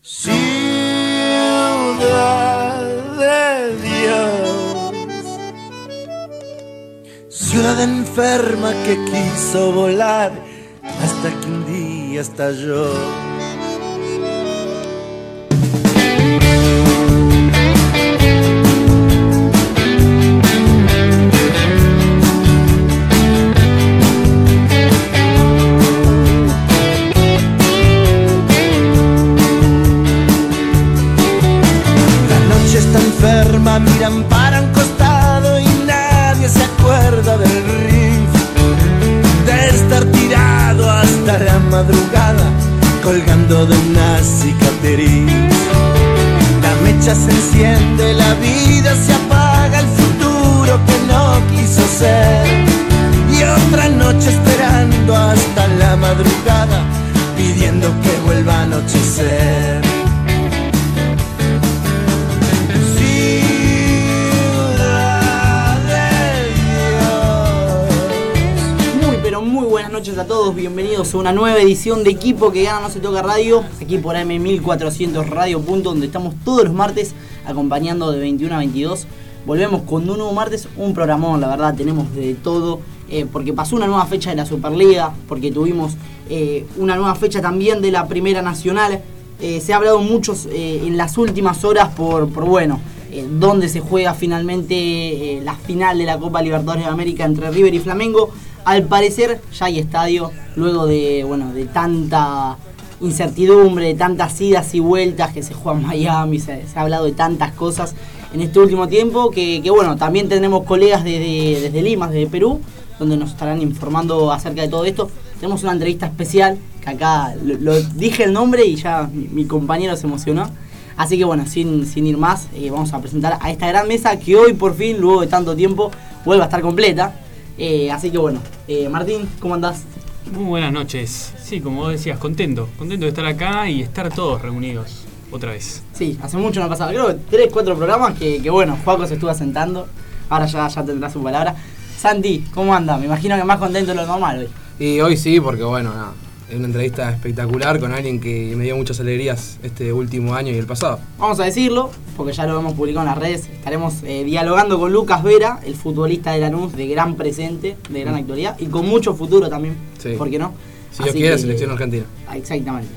Ciudad de Dios, ciudad enferma que quiso volar hasta que un día estalló. Mecha se enciende, la bienvenidos a una nueva edición de Equipo que gana No se toca radio, aquí por AM1400 Radio Punto, donde estamos todos los martes acompañando de 21 a 22. Volvemos con un nuevo martes, un programón, la verdad, tenemos de todo, eh, porque pasó una nueva fecha de la Superliga, porque tuvimos eh, una nueva fecha también de la Primera Nacional. Eh, se ha hablado mucho eh, en las últimas horas por, por bueno, dónde se juega finalmente la final de la Copa Libertadores de América entre River y Flamengo. Al parecer ya hay estadio, luego de, bueno, de tanta incertidumbre, de tantas idas y vueltas que se juega en Miami, se, ha hablado de tantas cosas en este último tiempo, que, bueno, también tenemos colegas desde, desde Lima, desde Perú, donde nos estarán informando acerca de todo esto. Tenemos una entrevista especial, que acá lo, dije el nombre y ya mi, mi compañero se emocionó. Así que bueno, sin, sin ir más, eh, vamos a presentar a esta gran mesa que hoy por fin, luego de tanto tiempo, vuelve a estar completa. Eh, así que bueno, eh, Martín, ¿cómo andás? Muy buenas noches. Sí, como vos decías, contento. Contento de estar acá y estar todos reunidos otra vez. Sí, hace mucho no pasaba. Creo que tres, cuatro programas que, que bueno, Juaco se estuvo asentando. Ahora ya, ya tendrá su palabra. Santi, ¿cómo anda? Me imagino que más contento de lo normal hoy. Y hoy sí, porque bueno, nada, una entrevista espectacular con alguien que me dio muchas alegrías este último año y el pasado. Vamos a decirlo, porque ya lo hemos publicado en las redes. Estaremos eh, dialogando con Lucas Vera, el futbolista de Lanús, de gran presente, de gran actualidad y con mucho futuro también. Sí. ¿Por qué no? Si Dios Así quiere, que- selección argentina. Ah, Exactamente.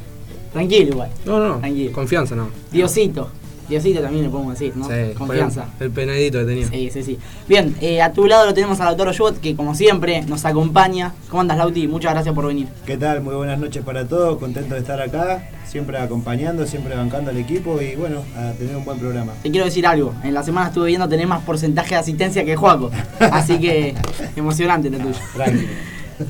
Tranquilo igual. No, no, Tranquilo. confianza, no. Diosito. Diosito también le podemos decir, ¿no? Sí, Confianza. El, el penadito que tenía. Sí, sí, sí. Bien, eh, a tu lado lo tenemos al autor Shot, que como siempre nos acompaña. ¿Cómo andas, Lauti? Muchas gracias por venir. ¿Qué tal? Muy buenas noches para todos, contento de estar acá, siempre acompañando, siempre bancando al equipo y bueno, a tener un buen programa. Te quiero decir algo. En la semana estuve viendo tenés más porcentaje de asistencia que Juaco. Así que emocionante lo tuyo. Tranquilo.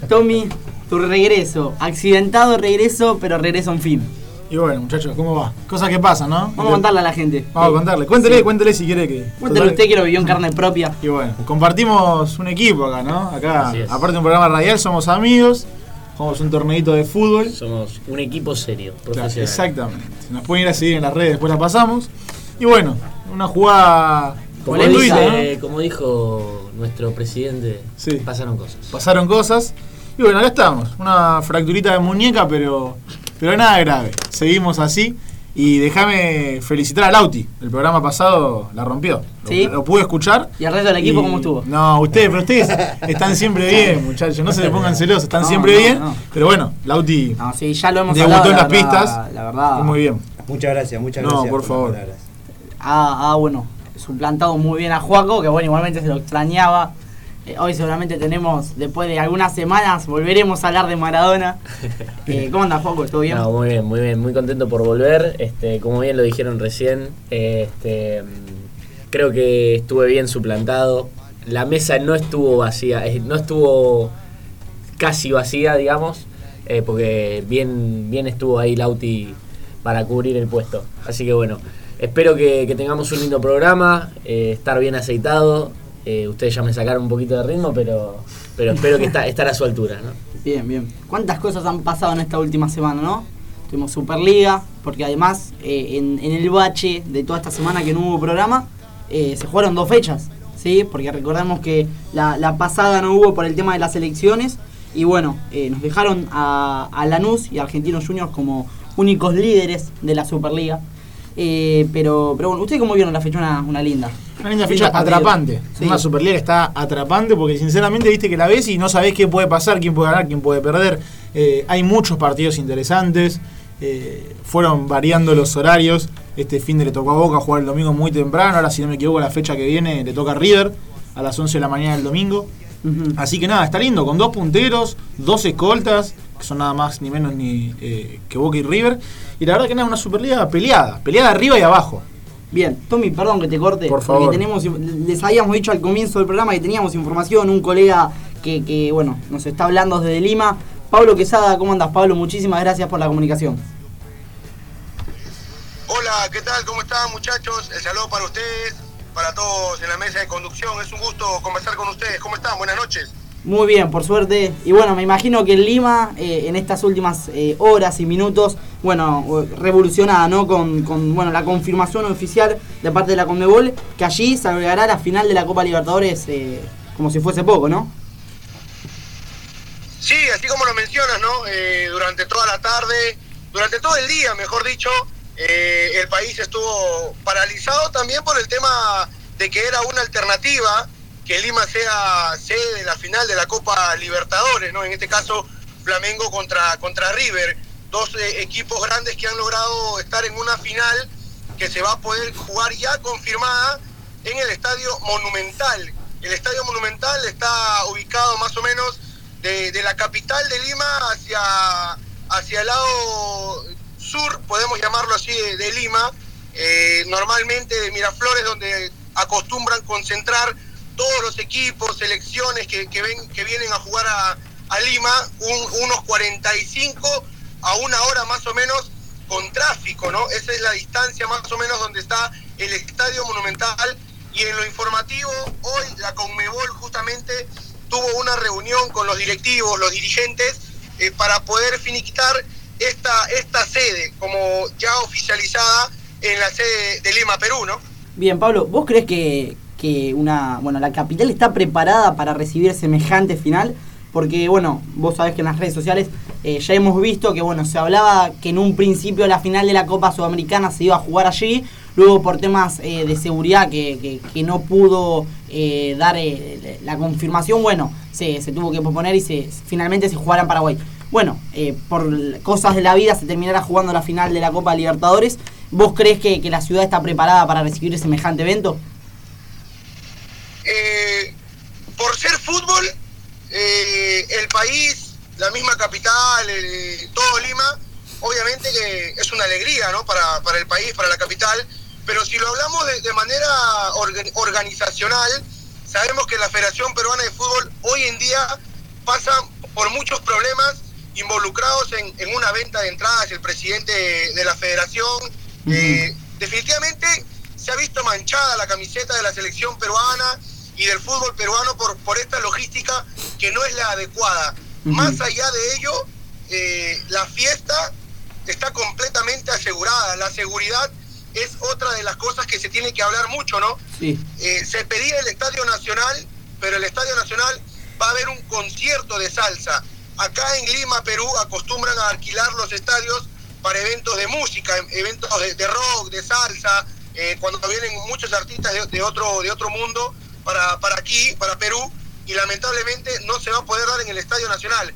Tommy, tu regreso. Accidentado regreso, pero regreso en fin. Y bueno, muchachos, ¿cómo va? Cosas que pasan, ¿no? Vamos a contarle a la gente. Vamos a contarle. Cuéntele, Sí. cuéntele si quiere que. Cuéntale usted que lo vivió en carne propia. Y bueno, compartimos un equipo acá, ¿no? Acá, aparte de un programa radial, somos amigos. Jugamos un torneito de fútbol. Somos un equipo serio, Claro, profesional. exactamente. Nos pueden ir a seguir en las redes, después la pasamos. Y bueno, una jugada Como, dice- como dijo nuestro presidente, Sí. pasaron cosas. pasaron cosas. Y bueno, acá estamos. Una fracturita de muñeca, pero, pero nada grave. Seguimos así. Y déjame felicitar a Lauti. El programa pasado la rompió. Lo, Sí. lo pude escuchar. ¿Y el resto del equipo Y- cómo estuvo? No, ustedes, pero ustedes están siempre bien, muchachos. No se le pongan celosos, están No, siempre no, bien. no. Pero bueno, Lauti No, sí, ya lo hemos debutó hablado. en la las verdad, pistas. La verdad. y muy bien. Muchas gracias, muchas No, gracias. por las favor. ha, ha, bueno, suplantado muy bien a Juaco, que bueno, igualmente se lo extrañaba. Eh, hoy seguramente tenemos, después de algunas semanas, volveremos a hablar de Maradona. Eh, ¿Cómo anda Juaco? ¿Todo bien? No, muy bien, muy bien, muy contento por volver. Este, como bien lo dijeron recién, este, creo que estuve bien suplantado. La mesa no estuvo vacía, no estuvo casi vacía, digamos, eh, porque bien, bien estuvo ahí Lauti para cubrir el puesto. Así que bueno, espero que, que tengamos un lindo programa, eh, estar bien aceitado. Eh, ustedes ya me sacaron un poquito de ritmo, pero, pero espero que está, estar a su altura, ¿no? Bien, bien. ¿Cuántas cosas han pasado en esta última semana, no? Tuvimos Superliga, porque además eh, en, en el bache de toda esta semana que no hubo programa, eh, se jugaron dos fechas, ¿sí? Porque recordemos que la, la pasada no hubo por el tema de las elecciones y bueno, nos dejaron a, a Lanús y a Argentinos Juniors como únicos líderes de la Superliga. Eh, pero, pero bueno, ¿ustedes cómo vieron la fecha? Una, una linda. Una linda fecha atrapante. Sí. Una Superliga está atrapante porque sinceramente viste que la ves y no sabés qué puede pasar, quién puede ganar, quién puede perder. Eh, hay muchos partidos interesantes. eh, fueron variando los horarios. Este fin de le tocó a Boca jugar el domingo muy temprano. Ahora, si no me equivoco, la fecha que viene le toca a River a las 11 de la mañana del domingo. Así que nada, está lindo, con dos punteros, dos escoltas, que son nada más ni menos ni eh, que Boca y River. Y la verdad que nada, una Superliga peleada, peleada arriba y abajo. Bien, Tommy, perdón que te corte. Por favor. porque tenemos, les habíamos dicho al comienzo del programa que teníamos información, un colega que, que, bueno, nos está hablando desde Lima. Pablo Quesada, ¿cómo andas, Pablo? Muchísimas gracias por la comunicación. Hola, ¿qué tal? ¿Cómo están muchachos? El saludo para ustedes, para todos en la mesa de conducción. Es un gusto conversar con ustedes. ¿Cómo están? Buenas noches. Muy bien, por suerte. Y bueno, me imagino que en Lima, eh, en estas últimas eh, horas y minutos, bueno, revolucionada, ¿no? Con, con, bueno, la confirmación oficial de parte de la Conmebol, que allí se agregará la final de la Copa Libertadores eh, como si fuese poco, ¿no? Sí, así como lo mencionas, ¿no? Durante toda la tarde, durante todo el día, mejor dicho, el país estuvo paralizado también por el tema de que era una alternativa que Lima sea sede de la final de la Copa Libertadores, ¿no? En este caso, Flamengo contra, contra River, dos eh, equipos grandes que han logrado estar en una final que se va a poder jugar ya confirmada en el Estadio Monumental. El Estadio Monumental está ubicado más o menos de, la capital de Lima hacia, hacia el lado sur, podemos llamarlo así, de, de Lima, eh, normalmente de Miraflores, donde acostumbran concentrar todos los equipos, selecciones que, ven, que vienen a jugar a, a Lima, un- unos 45 a una hora más o menos con tráfico, ¿no? Esa es la distancia más o menos donde está el Estadio Monumental. Y en lo informativo, hoy la Conmebol justamente tuvo una reunión con los directivos, los dirigentes, eh, para poder finiquitar esta, esta sede como ya oficializada en la sede de Lima, Perú, ¿no? Bien, Pablo, ¿vos crees que, que una, bueno, la capital está preparada para recibir semejante final? Porque, bueno, vos sabés que en las redes sociales eh, ya hemos visto que, bueno, se hablaba que en un principio la final de la Copa Sudamericana se iba a jugar allí, luego por temas eh, de seguridad que, que- no pudo eh, dar la confirmación, bueno, se, se tuvo que posponer y se finalmente se jugará en Paraguay. Bueno, por cosas de la vida se terminará jugando la final de la Copa Libertadores. ¿Vos crees que, que la ciudad está preparada para recibir semejante evento? Eh, por ser fútbol, eh, el país, la misma capital, el- todo Lima, obviamente que es una alegría ¿no? para, para el país, para la capital, pero si lo hablamos de, de manera orga- organizacional, sabemos que la Federación Peruana de Fútbol hoy en día pasa por muchos problemas involucrados en, en una venta de entradas, el presidente de, de la federación, eh, definitivamente se ha visto manchada la camiseta de la selección peruana y del fútbol peruano por, por esta logística que no es la adecuada. Más allá de ello, eh, la fiesta está completamente asegurada. La seguridad es otra de las cosas que se tiene que hablar mucho, ¿no? Sí. Eh, se pedía el Estadio Nacional, pero el Estadio Nacional va a haber un concierto de salsa. Acá en Lima, Perú, acostumbran a alquilar los estadios para eventos de música, eventos de, de rock, de salsa, eh, cuando vienen muchos artistas de, de otro, de otro mundo para, para aquí, para Perú, y lamentablemente no se va a poder dar en el Estadio Nacional.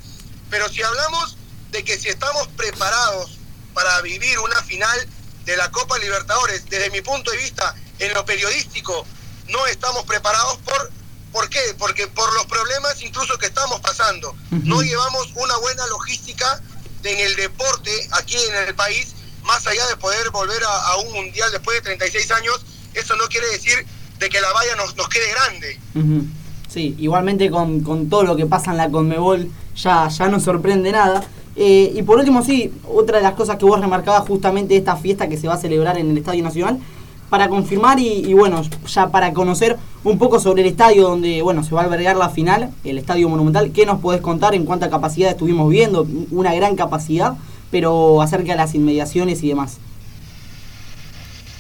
Pero si hablamos de que si estamos preparados para vivir una final de la Copa Libertadores, desde mi punto de vista, en lo periodístico, no estamos preparados por... ¿Por qué? Porque por los problemas incluso que estamos pasando. No llevamos una buena logística en el deporte aquí en el país, más allá de poder volver a, a un mundial después de 36 años, eso no quiere decir de que la valla nos, nos quede grande. Sí, igualmente con, con todo lo que pasa en la Conmebol ya, ya no sorprende nada. Eh, y por último, sí, otra de las cosas que vos remarcabas justamente esta fiesta que se va a celebrar en el Estadio Nacional, para confirmar y, y bueno, ya para conocer un poco sobre el estadio donde bueno se va a albergar la final, el Estadio Monumental, ¿qué nos podés contar en cuánta capacidad estuvimos viendo? Una gran capacidad, pero acerca de las inmediaciones y demás.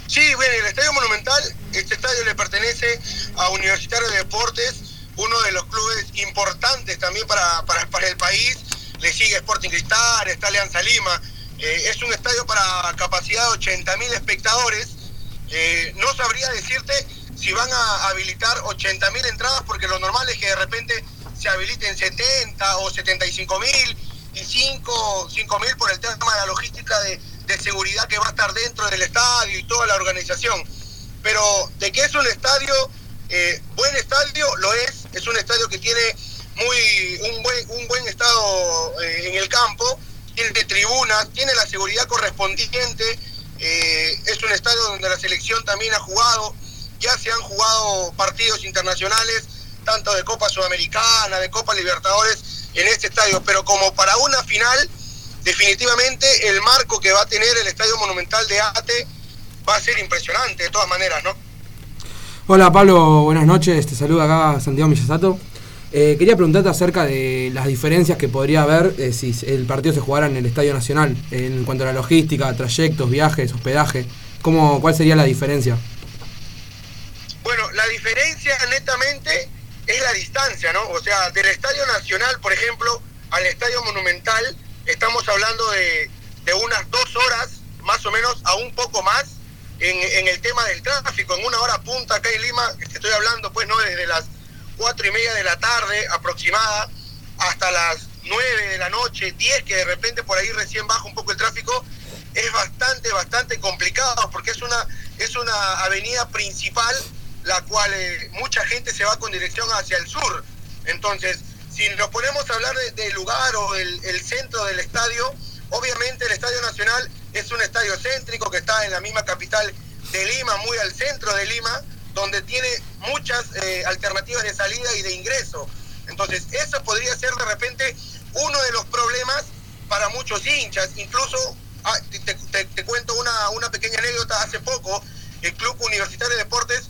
Sí, bueno, el Estadio Monumental, este estadio le pertenece a Universitario de Deportes, uno de los clubes importantes también para, para, el país. Le sigue Sporting Cristal, está Alianza Lima. Eh, es un estadio para capacidad de 80.000 espectadores. Eh, no sabría decirte si van a habilitar 80.000 entradas, porque lo normal es que de repente se habiliten 70 o 75.000 y 5 mil por el tema de la logística de, de seguridad que va a estar dentro del estadio y toda la organización. Pero de que es un estadio, eh, buen estadio, lo es. Es un estadio que tiene muy un buen, un buen estado eh, en el campo, tiene tribunas, tiene la seguridad correspondiente. eh, es un estadio donde la selección también ha jugado. Ya se han jugado partidos internacionales, tanto de Copa Sudamericana, de Copa Libertadores, en este estadio. Pero como para una final, definitivamente el marco que va a tener el Estadio Monumental de Ate va a ser impresionante, de todas maneras, ¿no? Hola Pablo, buenas noches, te saluda acá Santiago Miyasato. Eh, quería preguntarte acerca de las diferencias que podría haber eh, si el partido se jugara en el Estadio Nacional, en cuanto a la logística, trayectos, viajes, hospedaje. ¿Cómo, ¿Cuál sería la diferencia? Bueno, la diferencia netamente es la distancia, ¿no? O sea, del Estadio Nacional, por ejemplo, al Estadio Monumental, estamos hablando de, de unas dos horas, más o menos, a un poco más, en, en el tema del tráfico. En una hora punta acá en Lima, estoy hablando, pues, ¿no? Desde las cuatro y media de la tarde aproximada hasta las nueve de la noche, diez, que de repente por ahí recién baja un poco el tráfico, es bastante, bastante complicado, porque es una, es una avenida principal la cual eh, mucha gente se va con dirección hacia el sur. Entonces, si nos ponemos a hablar del de lugar o el, centro del estadio, obviamente el Estadio Nacional es un estadio céntrico que está en la misma capital de Lima, muy al centro de Lima, donde tiene muchas eh, alternativas de salida y de ingreso. Entonces, eso podría ser de repente uno de los problemas para muchos hinchas. Incluso, ah, te, te, te cuento una, una pequeña anécdota, hace poco el Club Universitario de Deportes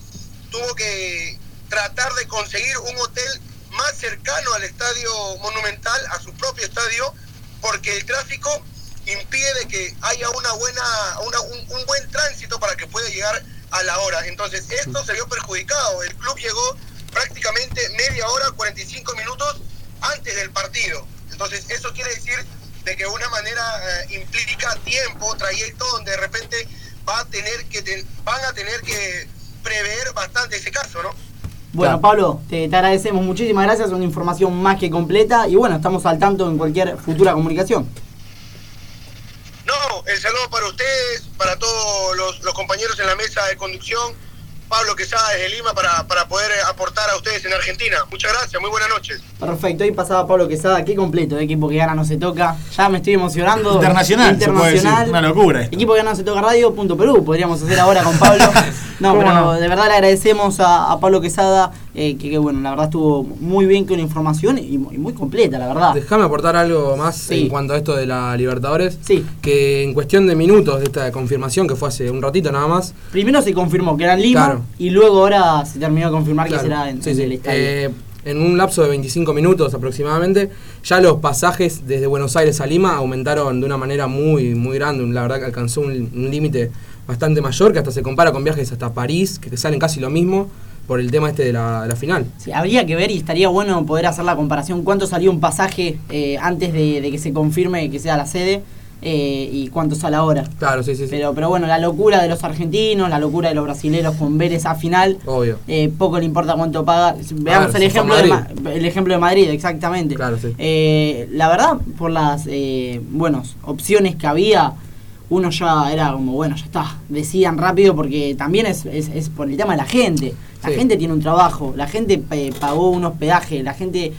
tuvo que tratar de conseguir un hotel más cercano al estadio monumental, a su propio estadio, porque el tráfico impide que haya una buena, una, un, un, buen tránsito para que pueda llegar a la hora. Entonces, esto se vio perjudicado. El club llegó prácticamente media hora, 45 minutos antes del partido. Entonces, eso quiere decir de que de una manera eh, implica tiempo, trayecto, donde de repente va a tener que te, van a tener que prever bastante ese caso, ¿no? Bueno, claro. Pablo, te, te, agradecemos muchísimas gracias, una información más que completa y bueno, estamos al tanto en cualquier futura comunicación. No, el saludo para ustedes, para todos los, los compañeros en la mesa de conducción, Pablo Quesada desde Lima para, para poder aportar a ustedes en Argentina. Muchas gracias, muy buenas noches. Perfecto, ahí pasaba Pablo Quesada, qué completo, equipo que gana no se toca. Ya me estoy emocionando. Internacional, internacional. una locura. Esto. Equipo que gana no se toca radio, punto Perú, podríamos hacer ahora con Pablo. No, pero no? de verdad le agradecemos a, a Pablo Quesada, eh, que, que, bueno, la verdad estuvo muy bien con la información y, y muy completa, la verdad. Déjame aportar algo más sí. en cuanto a esto de la Libertadores. Sí. Que en cuestión de minutos de esta confirmación, que fue hace un ratito nada más. Primero se confirmó que era en Lima claro. y luego ahora se terminó de confirmar claro. que será en, sí, en sí. el estadio. Eh, en un lapso de 25 minutos aproximadamente, ya los pasajes desde Buenos Aires a Lima aumentaron de una manera muy, muy grande. La verdad que alcanzó un, un límite bastante mayor, que hasta se compara con viajes hasta París, que te salen casi lo mismo por el tema este de la, de la final. Sí, habría que ver y estaría bueno poder hacer la comparación. ¿Cuánto salió un pasaje eh, antes de, de, que se confirme que sea la sede? Eh, y cuánto sale ahora. Claro, sí, sí, sí. Pero, pero bueno, la locura de los argentinos, la locura de los brasileños con ver esa final. Obvio. Eh, poco le importa cuánto paga. Veamos claro, el, ejemplo de, el ejemplo de Madrid, exactamente. Claro, sí. Eh, la verdad, por las buenas opciones que había, uno ya era como, bueno, ya está, decidan rápido porque también es, es, es por el tema de la gente. La sí. gente tiene un trabajo, la gente pagó un hospedaje, la gente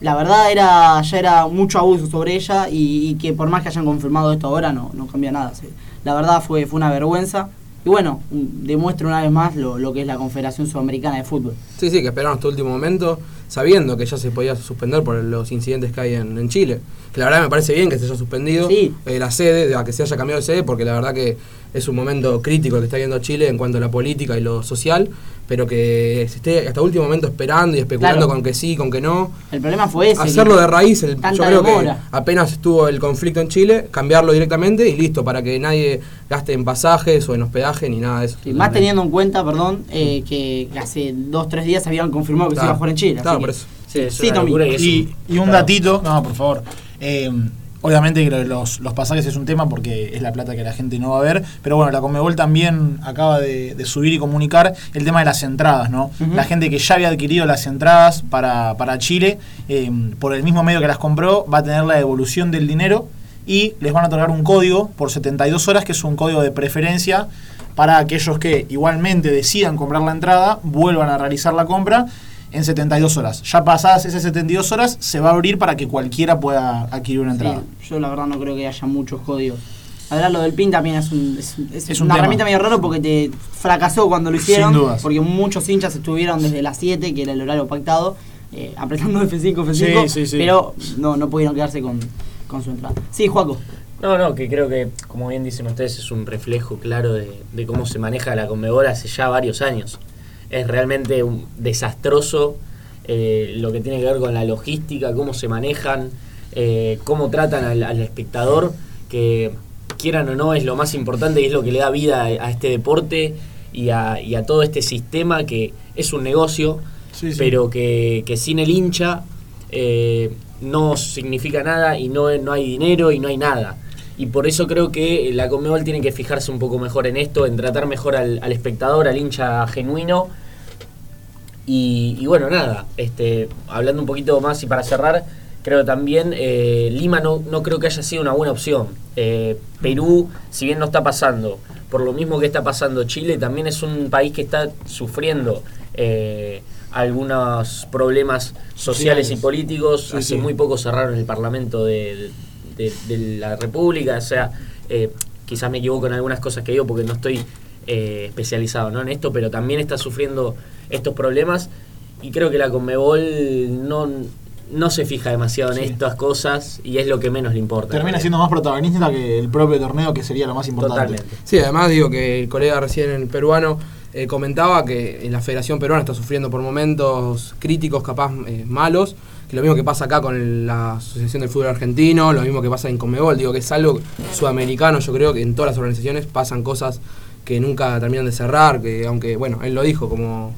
la verdad era ya era mucho abuso sobre ella y, y, que por más que hayan confirmado esto ahora no, no cambia nada. Sí. La verdad fue, fue una vergüenza. Y bueno, demuestra una vez más lo, lo, que es la Confederación Sudamericana de Fútbol. Sí, sí, que esperaron hasta el último momento, sabiendo que ya se podía suspender por los incidentes que hay en, en Chile. Que la verdad me parece bien que se haya suspendido sí. eh, la sede, a que se haya cambiado de sede, porque la verdad que es un momento crítico que está viendo Chile en cuanto a la política y lo social, pero que se esté hasta el último momento esperando y especulando claro. con que sí, con que no. El problema fue ese. Hacerlo de raíz, el, yo creo demora. que apenas estuvo el conflicto en Chile, cambiarlo directamente y listo, para que nadie gaste en pasajes o en hospedaje ni nada de eso. Sí, más teniendo en cuenta, perdón, eh, que, hace dos tres días habían confirmado que claro. se iba a jugar en Chile. Claro, que, por eso. Sí, sí, y, y, y, un claro. datito, no, por favor. Eh, Obviamente que los, los pasajes es un tema porque es la plata que la gente no va a ver, pero bueno, la Conmebol también acaba de, de subir y comunicar el tema de las entradas, ¿no? La gente que ya había adquirido las entradas para, para Chile, eh, por el mismo medio que las compró, va a tener la devolución del dinero y les van a otorgar un código por 72 horas, que es un código de preferencia para aquellos que igualmente decidan comprar la entrada, vuelvan a realizar la compra en 72 horas. Ya pasadas esas 72 horas, se va a abrir para que cualquiera pueda adquirir una entrada. Sí, yo la verdad no creo que haya muchos códigos. Ahora lo del PIN también es, un, es, es Es un una tema. herramienta medio raro porque te fracasó cuando lo hicieron. Sin dudas. Porque muchos hinchas estuvieron desde las 7, que era el horario pactado, eh, apretando F5, F5, Sí, sí, sí. pero no, no pudieron quedarse con, con su entrada. Sí, Juaco. No, no, que creo que, como bien dicen ustedes, es un reflejo claro de, de cómo se maneja la Conmebol hace ya varios años. Es realmente un desastroso eh, lo que tiene que ver con la logística, cómo se manejan, eh, cómo tratan al, al espectador, que quieran o no es lo más importante y es lo que le da vida a, a este deporte y a, y a todo este sistema que es un negocio, Sí, sí. pero que, que sin el hincha eh, no significa nada y no, no hay dinero y no hay nada. Y por eso creo que la Conmebol tiene que fijarse un poco mejor en esto, en tratar mejor al, al espectador, al hincha genuino. Y, y bueno, nada, este, hablando un poquito más y para cerrar, creo también eh, Lima no, no creo que haya sido una buena opción. Eh, Perú, si bien no está pasando, por lo mismo que está pasando Chile, también es un país que está sufriendo eh, algunos problemas sociales y políticos. Sí, Hace sí. muy poco cerraron el Parlamento de, de- de la República, o sea, eh, quizás me equivoco en algunas cosas que digo porque no estoy eh, especializado ¿no? en esto, pero también está sufriendo estos problemas y creo que la Conmebol no, no se fija demasiado en Sí. estas cosas y es lo que menos le importa. Termina siendo más protagonista que el propio torneo, que sería lo más importante. Totalmente. Sí, además digo que el colega recién el peruano eh, comentaba que la Federación Peruana está sufriendo por momentos críticos, capaz eh, malos, que lo mismo que pasa acá con la Asociación del Fútbol Argentino, lo mismo que pasa en Conmebol, digo que es algo sudamericano, yo creo que en todas las organizaciones pasan cosas que nunca terminan de cerrar, que aunque, bueno, él lo dijo, como,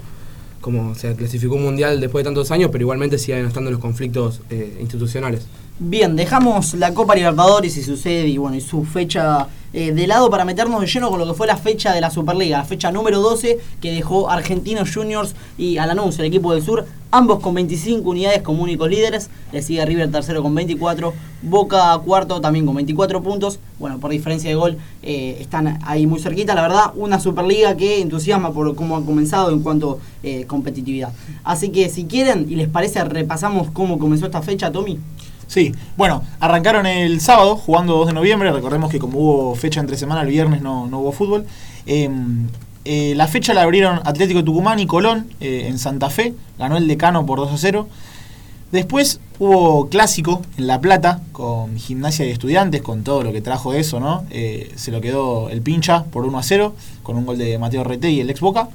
como se clasificó un mundial después de tantos años, pero igualmente siguen estando los conflictos eh, institucionales. Bien, dejamos la Copa Libertadores y su sede y bueno, y su fecha eh, de lado para meternos de lleno con lo que fue la fecha de la Superliga, la fecha número 12 que dejó Argentinos Juniors y al anuncio el equipo del sur, ambos con 25 unidades como únicos líderes, le sigue River tercero con 24, Boca cuarto también con 24 puntos, bueno, por diferencia de gol eh, están ahí muy cerquita, la verdad, una Superliga que entusiasma por cómo ha comenzado en cuanto eh, competitividad. Así que si quieren y les parece repasamos cómo comenzó esta fecha, Tommy. Sí, bueno, arrancaron el sábado jugando 2 de noviembre. Recordemos que como hubo fecha entre semana, el viernes no, no hubo fútbol. Eh, eh, la fecha la abrieron Atlético Tucumán y Colón eh, en Santa Fe. Ganó el decano por 2 a 0. Después hubo clásico en La Plata con gimnasia y estudiantes, con todo lo que trajo eso, ¿no? Eh, se lo quedó el pincha por 1 a 0 con un gol de Mateo Rete y el ex Boca.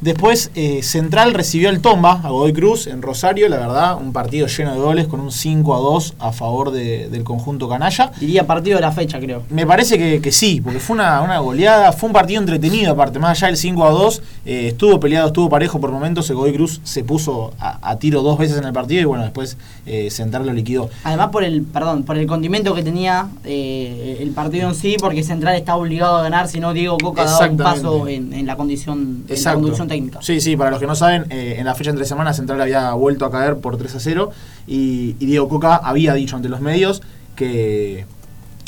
Después eh, Central recibió el Tomba a Godoy Cruz en Rosario, la verdad, un partido lleno de goles con un 5 a 2 a favor de- del conjunto canalla. Diría partido de la fecha, creo. Me parece que, que sí, porque fue una, una goleada, fue un partido entretenido aparte, más allá del 5 a 2, eh, estuvo peleado, estuvo parejo por momentos, el Godoy Cruz se puso a, a tiro dos veces en el partido y bueno, después eh, Central lo liquidó. Además por el, perdón, por el condimento que tenía el partido en sí, porque Central estaba obligado a ganar, si no Diego Coca daba un paso en, en la condición, en la Exacto. Conducción técnica. Sí, sí, para los que no saben, eh, en la fecha entre semanas Central había vuelto a caer por 3 a 0 y, y Diego Coca había dicho ante los medios que,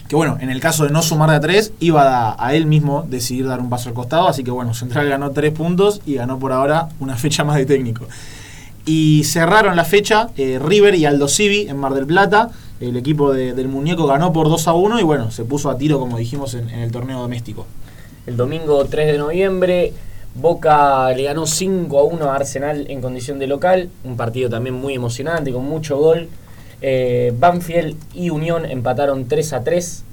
que bueno, en el caso de no sumar de a 3, iba a, a él mismo decidir dar un paso al costado, así que bueno, Central ganó 3 puntos y ganó por ahora una fecha más de técnico. Y cerraron la fecha eh, River y Aldo Civi en Mar del Plata. El equipo de- del muñeco ganó por 2 a 1 y bueno, se puso a tiro, como dijimos, en, en el torneo doméstico. El domingo 3 de noviembre, Boca le ganó 5 a 1 a Arsenal en condición de local. Un partido también muy emocionante, con mucho gol. Eh, Banfield y Unión empataron 3 a 3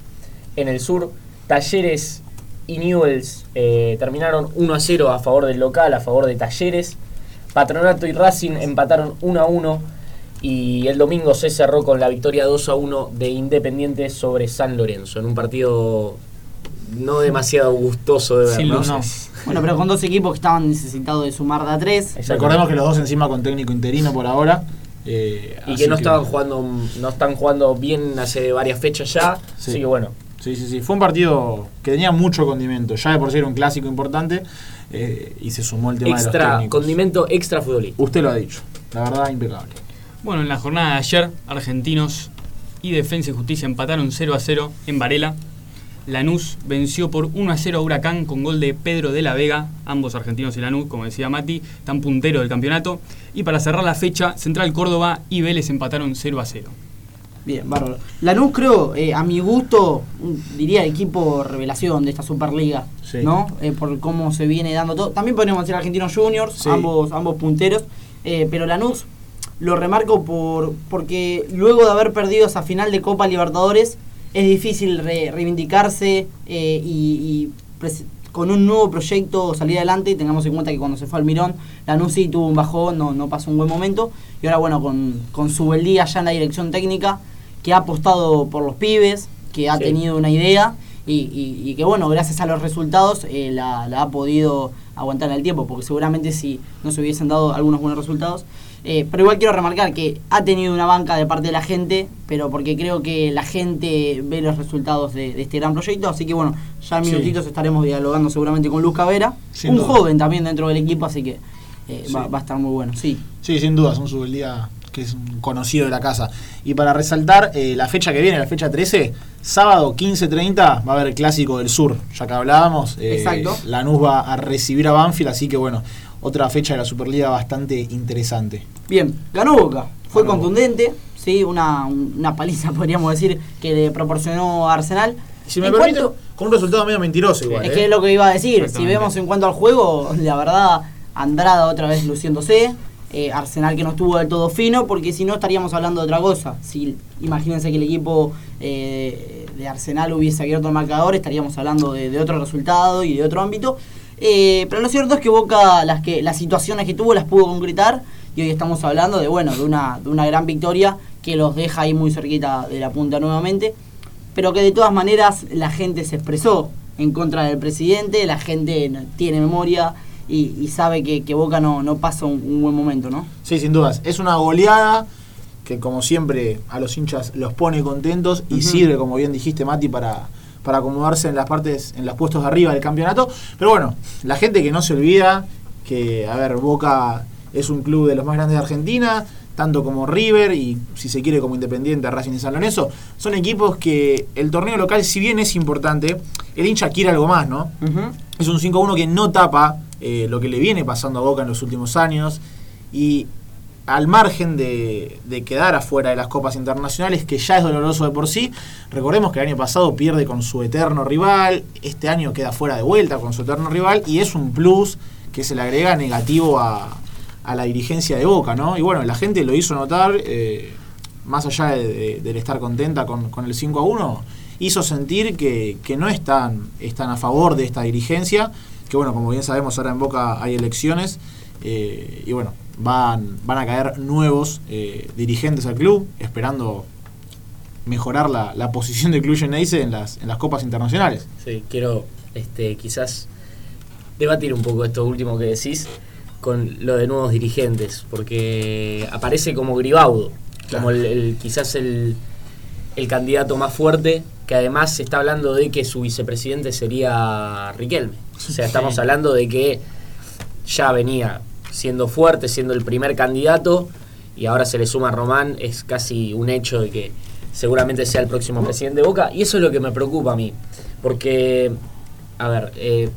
en el sur. Talleres y Newells eh, terminaron 1 a 0 a favor del local, a favor de Talleres. Patronato y Racing empataron 1 a 1. Y el domingo se cerró con la victoria 2 a 1 de Independiente sobre San Lorenzo, en un partido no demasiado gustoso de ver. Sin ¿no? Bueno, pero con dos equipos que estaban necesitados de sumar de a tres. Recordemos que los dos encima con técnico interino por ahora. Eh, Y que no estaban jugando, no están jugando bien hace varias fechas ya. Sí. Así que bueno, Sí, sí, sí. Fue un partido que tenía mucho condimento. Ya de por sí era un clásico importante. eh, y se sumó el tema de los extra, técnicos. condimento extra futbolista. Usted lo ha dicho. La verdad, impecable. Bueno, en la jornada de ayer, Argentinos y Defensa y Justicia empataron 0 a 0 en Varela. Lanús venció por 1 a 0 a Huracán con gol de Pedro de la Vega. Ambos argentinos y Lanús, como decía Mati, están punteros del campeonato. Y para cerrar la fecha, Central Córdoba y Vélez empataron 0 a 0. Bien, bárbaro. Lanús creo, eh, a mi gusto, diría el equipo revelación de esta Superliga, Sí. ¿no? Eh, por cómo se viene dando todo. También podríamos decir Argentinos Juniors, Sí. ambos, ambos punteros, eh, pero Lanús lo remarco por porque luego de haber perdido esa final de Copa Libertadores, es difícil re- reivindicarse eh, y, y con un nuevo proyecto salir adelante. Tengamos en cuenta que cuando se fue al Mirón, Lanús sí tuvo un bajón, no, no pasó un buen momento. Y ahora, bueno, con, con su beldía ya en la dirección técnica, que ha apostado por los pibes, que ha Sí. tenido una idea y, y- y que, bueno, gracias a los resultados eh, la, la ha podido aguantar en el tiempo, porque seguramente si no se hubiesen dado algunos buenos resultados. Eh, pero igual quiero remarcar que ha tenido una banca de parte de la gente, pero porque creo que la gente ve los resultados de, de este gran proyecto. Así que bueno, ya en Sí. minutitos estaremos dialogando seguramente con Luz Cavera, Sin un duda. joven también dentro del equipo, así que eh, Sí. va, va a estar muy bueno. Sí, Sí, sin duda, es un subeldía que es un conocido de la casa. Y para resaltar eh, la fecha que viene, la fecha 13, sábado 15.30 va a haber el Clásico del Sur, ya que hablábamos. Exacto. Lanús va a recibir a Banfield, así que bueno, otra fecha de la Superliga bastante interesante. Bien, ganó Boca. Fue Ganó contundente, sí, una, una paliza podríamos decir que le proporcionó a Arsenal. Y si me permite, cuanto- con un resultado medio mentiroso igual. es ¿eh? que es lo que iba a decir. Si vemos en cuanto al juego, la verdad, Andrada otra vez luciéndose. eh, Arsenal que no estuvo del todo fino, porque si no estaríamos hablando de otra cosa. Si imagínense que el equipo eh, de Arsenal hubiese abierto el marcador, estaríamos hablando de, de otro resultado y de otro ámbito. Eh, pero lo cierto es que Boca las que las situaciones que tuvo las pudo concretar y hoy estamos hablando de bueno de una, de una gran victoria que los deja ahí muy cerquita de la punta nuevamente pero que de todas maneras la gente se expresó en contra del presidente, la gente tiene memoria y, y sabe que, que Boca no, no pasa un, un buen momento, ¿no? Sí, sin dudas. Es una goleada que como siempre a los hinchas los pone contentos y sirve, como bien dijiste Mati, para, para acomodarse en las partes, en los puestos de arriba del campeonato. Pero bueno, la gente que no se olvida que, a ver, Boca es un club de los más grandes de Argentina, tanto como River y si se quiere como Independiente, Racing y San Lorenzo, son equipos que el torneo local, si bien es importante, el hincha quiere algo más, ¿no? Es un 5-1 que no tapa eh, lo que le viene pasando a Boca en los últimos años. Y al margen de, de quedar afuera de las copas internacionales, que ya es doloroso de por sí, recordemos que el año pasado pierde con su eterno rival, este año queda fuera de vuelta con su eterno rival, y es un plus que se le agrega negativo a, a la dirigencia de Boca, ¿no? Y bueno, la gente lo hizo notar, eh, más allá de- de- del estar contenta con, con el 5 a 1, hizo sentir que, que no están, están a favor de esta dirigencia, que bueno, como bien sabemos, ahora en Boca hay elecciones, eh, y bueno, van, van a caer nuevos eh, dirigentes al club, esperando mejorar la, la posición del club Geneise en las, en las copas internacionales. Sí, quiero este, quizás debatir un poco esto último que decís con lo de nuevos dirigentes, porque aparece como Gribaudo, como el, el- quizás el, el candidato más fuerte, que además se está hablando de que su vicepresidente sería Riquelme. O sea, estamos Sí. hablando de que ya venía siendo fuerte, siendo el primer candidato, y ahora se le suma a Román, es casi un hecho de que seguramente sea el próximo presidente de Boca, y eso es lo que me preocupa a mí, porque, a ver, eh,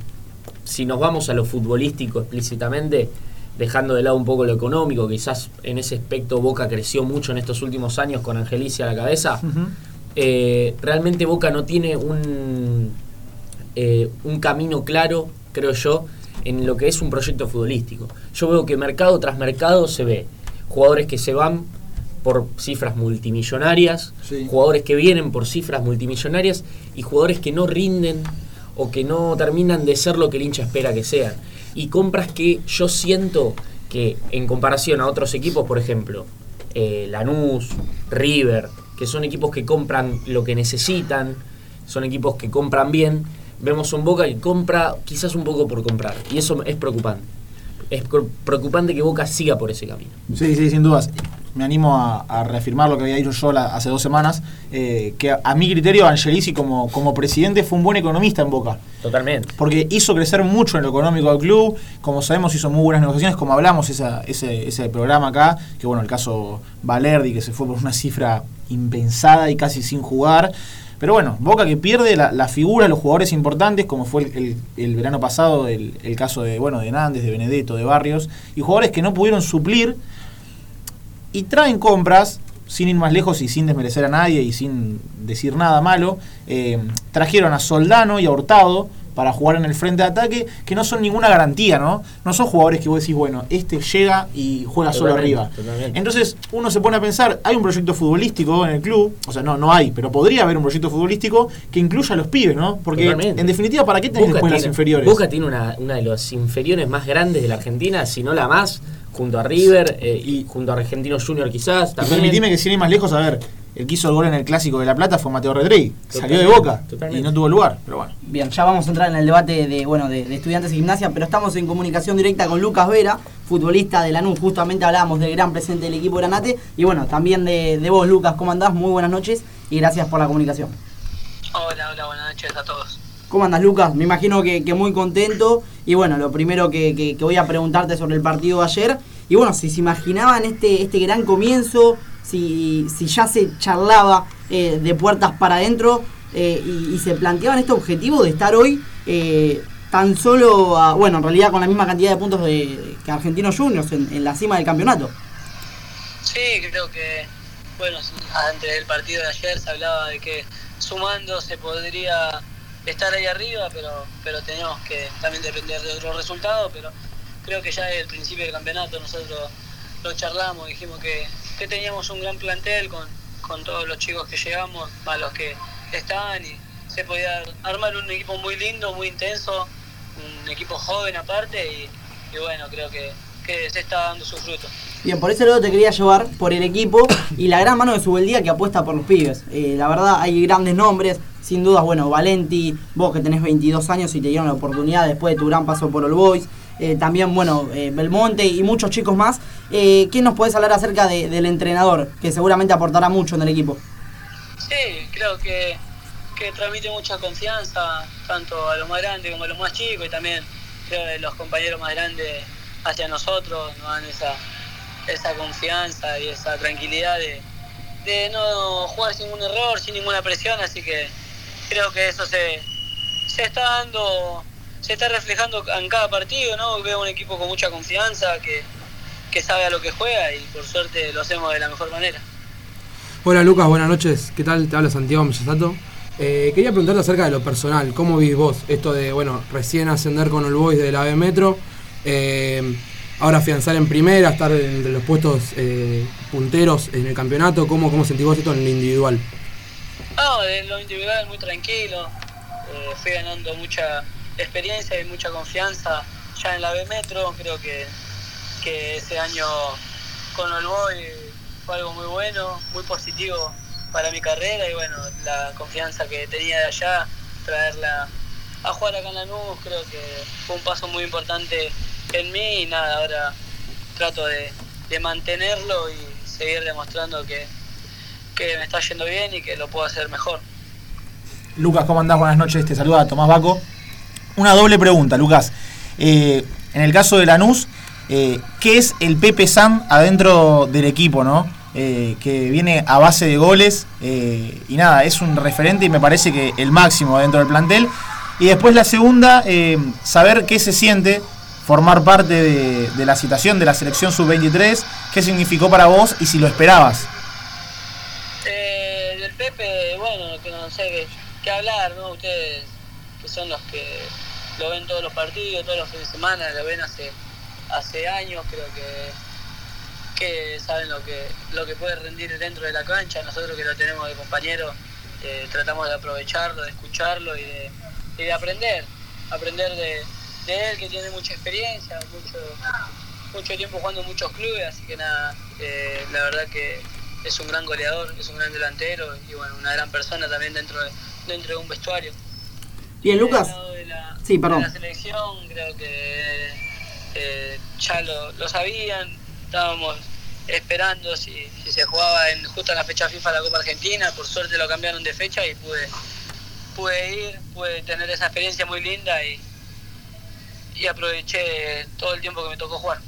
si nos vamos a lo futbolístico explícitamente, dejando de lado un poco lo económico, quizás en ese aspecto Boca creció mucho en estos últimos años con Angelicia a la cabeza, eh, realmente Boca no tiene un, eh, un camino claro, creo yo, en lo que es un proyecto futbolístico. Yo veo que mercado tras mercado se ve jugadores que se van por cifras multimillonarias, Sí. jugadores que vienen por cifras multimillonarias y jugadores que no rinden o que no terminan de ser lo que el hincha espera que sean. Y compras que yo siento que en comparación a otros equipos, por ejemplo, eh, Lanús, River, que son equipos que compran lo que necesitan, son equipos que compran bien, vemos un Boca que compra quizás un poco por comprar. Y eso es preocupante. Es preocupante que Boca siga por ese camino. Sí, sí, sin dudas. me animo a, a reafirmar lo que había dicho yo la- hace dos semanas, eh, que a, a mi criterio Angelici como, como presidente fue un buen economista en Boca. Totalmente. Porque hizo crecer mucho en lo económico del club, como sabemos hizo muy buenas negociaciones, como hablamos esa, ese, ese programa acá, que bueno, el caso Valerdi que se fue por una cifra impensada y casi sin jugar. Pero bueno, Boca que pierde la, la figura, los jugadores importantes, como fue el, el- verano pasado, el, el caso de bueno de Nández, de Benedetto, de Barrios, y jugadores que no pudieron suplir y traen compras, sin ir más lejos y sin desmerecer a nadie y sin decir nada malo, eh, trajeron a Soldano y a Hurtado para jugar en el frente de ataque, que no son ninguna garantía, ¿no? No son jugadores que vos decís, bueno, este llega y juega solo Totalmente, arriba. totalmente. Entonces uno se pone a pensar, hay un proyecto futbolístico en el club, o sea, no, no hay, pero podría haber un proyecto futbolístico que incluya a los pibes, ¿no? Porque Totalmente. en definitiva, ¿para qué tenés Boca después las inferiores? Boca tiene una, una de las inferiores más grandes de la Argentina, si no la más, junto a River eh, y junto a Argentino Junior quizás. Y También. permitime que sin ir más lejos, a ver, el que hizo el gol en el Clásico de La Plata fue Mateo Redrey. Salió de Boca totalmente. y no tuvo lugar, pero bueno. Bien, ya vamos a entrar en el debate de, bueno, de, de estudiantes y gimnasia, pero estamos en comunicación directa con Lucas Vera, futbolista de Lanús. Justamente hablábamos del gran presente del equipo Granate. Y bueno, también de, de vos, Lucas, ¿cómo andás? Muy buenas noches y gracias por la comunicación. Hola, hola, buenas noches a todos. ¿Cómo andas, Lucas? Me imagino que, que muy contento. Y bueno, lo primero que, que- que voy a preguntarte sobre el partido de ayer. Y bueno, si se imaginaban este, este gran comienzo, si, si ya se charlaba eh, de puertas para adentro eh, y, y se planteaban este objetivo de estar hoy eh, tan solo, a- bueno, en realidad con la misma cantidad de puntos de, que Argentinos Juniors en, la cima del campeonato. Sí, creo que, bueno, antes del partido de ayer se hablaba de que sumando se podría estar ahí arriba, pero, pero teníamos que también depender de otros resultados, pero creo que ya desde el principio del campeonato nosotros lo charlamos, dijimos que, que teníamos un gran plantel con, con todos los chicos que llegamos, más los que estaban y se podía armar un equipo muy lindo, muy intenso, un equipo joven aparte y, bueno, creo que, que se está dando sus frutos. Bien, por ese lado te quería llevar por el equipo y la gran mano de Subeldía que apuesta por los pibes. Eh, la verdad hay grandes nombres, sin dudas, bueno, Valenti, vos que tenés 22 años y te dieron la oportunidad después de tu gran paso por All Boys. Eh, también, bueno, eh, Belmonte y muchos chicos más. Eh, ¿Qué nos podés hablar acerca de- del entrenador? Que seguramente aportará mucho en el equipo. Sí, creo que, que transmite mucha confianza, tanto a los más grandes como a los más chicos, y también creo que los compañeros más grandes hacia nosotros nos dan esa, esa confianza y esa tranquilidad de, de no jugar sin ningún error, sin ninguna presión, así que creo que eso se, se está dando, se está reflejando en cada partido, ¿no? Veo un equipo con mucha confianza, que, que sabe a lo que juega y por suerte lo hacemos de la mejor manera. Hola Lucas, buenas noches. ¿Qué tal? Te habla Santiago Mellasato. Eh, quería preguntarte acerca de lo personal. ¿Cómo vís vos esto de, bueno, recién ascender con el Boys de la B Metro? eh, ahora afianzar en primera, estar entre los puestos eh, punteros en el campeonato. ¿Cómo, ¿Cómo sentís vos esto en lo individual? No, de lo individual muy tranquilo. Fui ganando mucha experiencia y mucha confianza ya en la B Metro. Creo que, que ese año con el Boy fue algo muy bueno, muy positivo para mi carrera y bueno, la confianza que tenía de allá, traerla a jugar acá en Lanús, creo que fue un paso muy importante en mí y nada, ahora trato de, de mantenerlo y seguir demostrando que, que me está yendo bien y que lo puedo hacer mejor. Lucas, ¿cómo andás? Buenas noches, te saluda Tomás Baco. Una doble pregunta, Lucas. Eh, en el caso de Lanús, eh, ¿qué es el Pepe San adentro del equipo, no? Eh, que viene a base de goles y nada, es un referente y me parece que el máximo dentro del plantel. Y después la segunda, saber qué se siente formar parte de, la situación de la selección sub-23, qué significó para vos y si lo esperabas. Del Pepe, bueno, que no sé qué hablar, ¿no? Ustedes que son los que lo ven todos los partidos, todos los fines de semana, lo ven hace, hace años, creo que, que saben lo que, lo que puede rendir dentro de la cancha. Nosotros que lo tenemos de compañero, eh, tratamos de aprovecharlo, de escucharlo y de, de aprender, aprender de, de él que tiene mucha experiencia, mucho, mucho tiempo jugando en muchos clubes, así que nada, eh, la verdad que es un gran goleador, es un gran delantero y bueno, una gran persona también dentro de, dentro de un vestuario. Bien, Lucas. De la- Sí, perdón. de la selección creo que eh, ya lo, lo sabían, estábamos esperando si, si se jugaba en, justo en la fecha FIFA la Copa Argentina. Por suerte lo cambiaron de fecha y pude, pude ir, pude tener esa experiencia muy linda y, y aproveché todo el tiempo que me tocó jugar.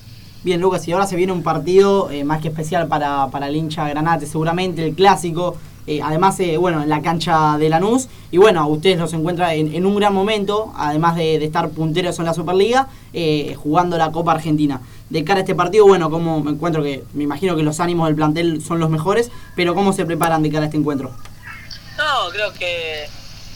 Bien, Lucas, y ahora se viene un partido eh, más que especial para, para el hincha Granate, seguramente el clásico. Eh, además, eh, bueno, en la cancha de Lanús. Y bueno, ustedes los encuentran en, en un gran momento, además de, estar punteros en la Superliga, eh, jugando la Copa Argentina. De cara a este partido, bueno, como me encuentro que me imagino que los ánimos del plantel son los mejores, pero ¿cómo se preparan de cara a este encuentro? No, creo que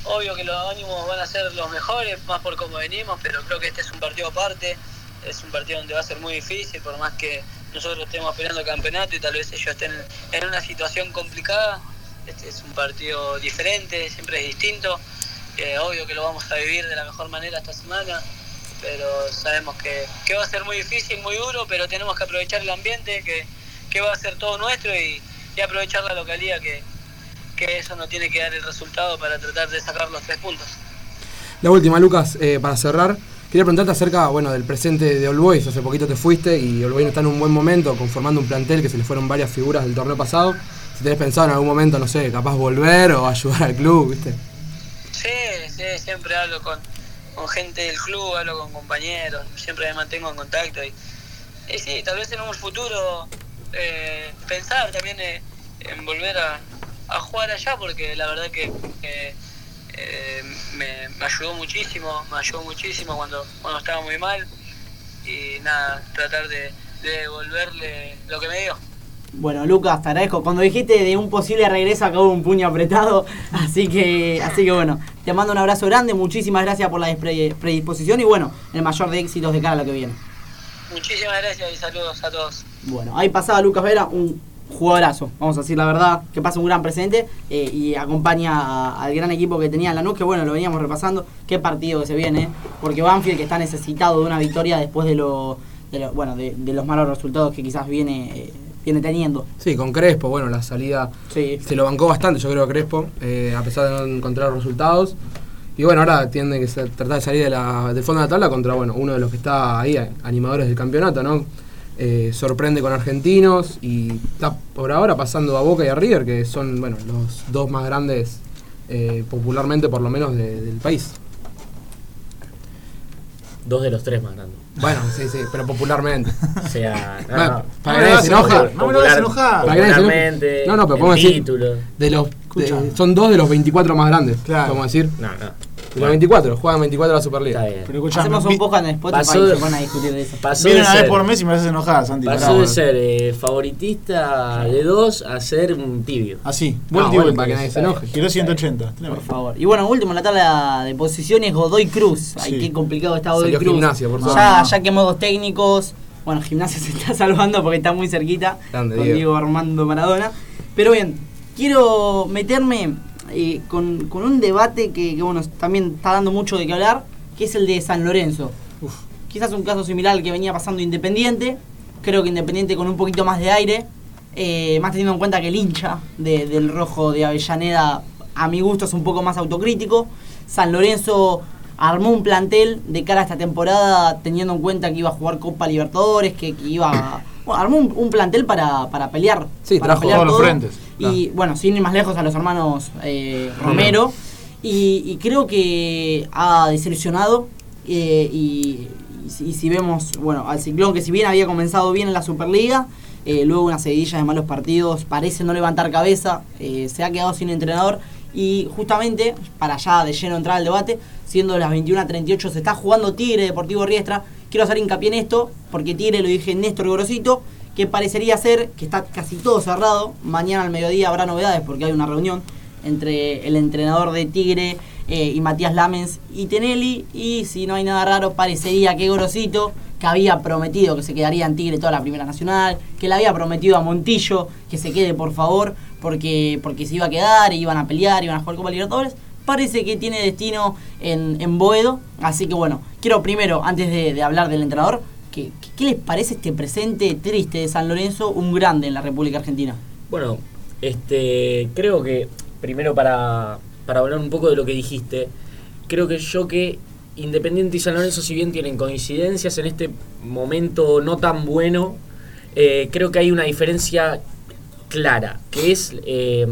obvio que los ánimos van a ser los mejores, más por cómo venimos, pero creo que este es un partido aparte, es un partido donde va a ser muy difícil, por más que nosotros estemos peleando el campeonato y tal vez ellos estén en una situación complicada, este es un partido diferente, siempre es distinto, eh, obvio que lo vamos a vivir de la mejor manera esta semana, pero sabemos que, que va a ser muy difícil, muy duro, pero tenemos que aprovechar el ambiente, que, que va a ser todo nuestro y, y aprovechar la localidad que, que eso no tiene que dar el resultado para tratar de sacar los tres puntos. La última, Lucas, eh, para cerrar. Quería preguntarte acerca bueno, del presente de All Boys. Hace poquito te fuiste y All Boys está en un buen momento, conformando un plantel que se le fueron varias figuras del torneo pasado. Si tenés pensado en algún momento, no sé, capaz volver o ayudar al club, ¿viste? Sí, sí, siempre hablo con, gente del club, hablo con compañeros, siempre me mantengo en contacto. Y, y sí, tal vez en un futuro eh, pensar también eh, en volver a, jugar allá, porque la verdad que, eh, me, me ayudó muchísimo, me ayudó muchísimo cuando, cuando estaba muy mal. Y nada, tratar de, de devolverle lo que me dio. Bueno, Lucas, te agradezco. Cuando dijiste de un posible regreso, acabó un puño apretado. Así que, así que bueno, te mando un abrazo grande. Muchísimas gracias por la predisposición y bueno, el mayor de éxitos de cara a lo que viene. Muchísimas gracias y saludos a todos. Bueno, ahí pasaba Lucas Vera, un jugadorazo, vamos a decir la verdad, que pasa un gran presente eh, y acompaña a- al gran equipo que tenía en Lanús, que bueno, lo veníamos repasando, qué partido que se viene, porque Banfield que está necesitado de una victoria después de, lo, de lo- bueno, de, de los malos resultados que quizás viene, eh, viene teniendo. Sí, con Crespo, bueno, la salida Sí. se lo bancó bastante, yo creo, Crespo, eh, a pesar de no encontrar resultados. Y bueno, ahora tiene que ser- tratar de salir de la, del fondo de la tabla contra bueno, uno de los que está ahí, animadores del campeonato, ¿no? Eh, sorprende con argentinos y está por ahora pasando a Boca y a River, que son bueno, los dos más grandes, eh, popularmente por lo menos, de- del país. Dos de los tres más grandes. Bueno, sí, sí, pero popularmente. O sea, no, Bueno, no. para que nadie se enoja. No me lo hagas enojar. Para que nadie se No, no, pero podemos decir de los, de- son dos de los 24 más grandes, Claro. podemos decir. No, no. Los 24, juegan 24 la Superliga. Está bien. Pero escuchame, Hacemos un vi- poco en Spotify pasó y de- se ponen a discutir de eso. Pasó viene de una vez ser, por mes y me haces enojar, Santi. pasó pará. de ser eh, favoritista de dos a ser un tibio. Así, vuelta y bueno, vuelta. para que nadie se enoje. Giró 180. Por favor. Y bueno, último en la tabla de posiciones, Godoy Cruz. Ay, Sí. qué complicado está Godoy Salió Cruz. Gimnasia, por ya, favor. ya quemó dos técnicos. Bueno, Gimnasia se está salvando porque está muy cerquita. Grande, con Diego. Diego Armando Maradona. Pero bien, quiero meterme eh, con, un debate que, bueno, también está dando mucho de qué hablar, que es el de San Lorenzo. Quizás un caso similar al que venía pasando Independiente. Creo que Independiente con un poquito más de aire. eh, más teniendo en cuenta que el hincha de- del rojo de Avellaneda, a mi gusto, es un poco más autocrítico. San Lorenzo armó un plantel de cara a esta temporada, teniendo en cuenta que iba a jugar Copa Libertadores, que, que iba. Bueno, armó un, un plantel para, para pelear. Sí, para trajo pelear todos los frentes, Y bueno, sin ir más lejos a los hermanos eh, Romero. Y, y creo que ha desilusionado. eh, y, y si- vemos, bueno, al Ciclón, que si bien había comenzado bien en la Superliga, eh, luego una seguidilla de malos partidos, parece no levantar cabeza, eh, se ha quedado sin entrenador. Y justamente, para ya de lleno entrar al debate, siendo las 21 a 38, se está jugando Tigre Deportivo Riestra. Quiero hacer hincapié en esto, porque Tigre lo dije Néstor Gorosito, que parecería ser que está casi todo cerrado. Mañana al mediodía habrá novedades porque hay una reunión entre el entrenador de Tigre eh, y Matías Lamens y Tenelli. Y si no hay nada raro, parecería que Gorosito, que había prometido que se quedaría en Tigre toda la Primera Nacional, que le había prometido a Montillo que se quede por favor, porque, porque se iba a quedar, e iban a pelear, iban a jugar Copa Libertadores. Parece que tiene destino en, en Boedo. Así que bueno, quiero primero, antes de, hablar del entrenador, que- ¿qué les parece este presente triste de San Lorenzo, un grande en la República Argentina? Bueno, este, creo que primero para, para hablar un poco de lo que dijiste, creo que yo que Independiente y San Lorenzo, si bien tienen coincidencias en este momento no tan bueno, eh, creo que hay una diferencia clara, que es eh,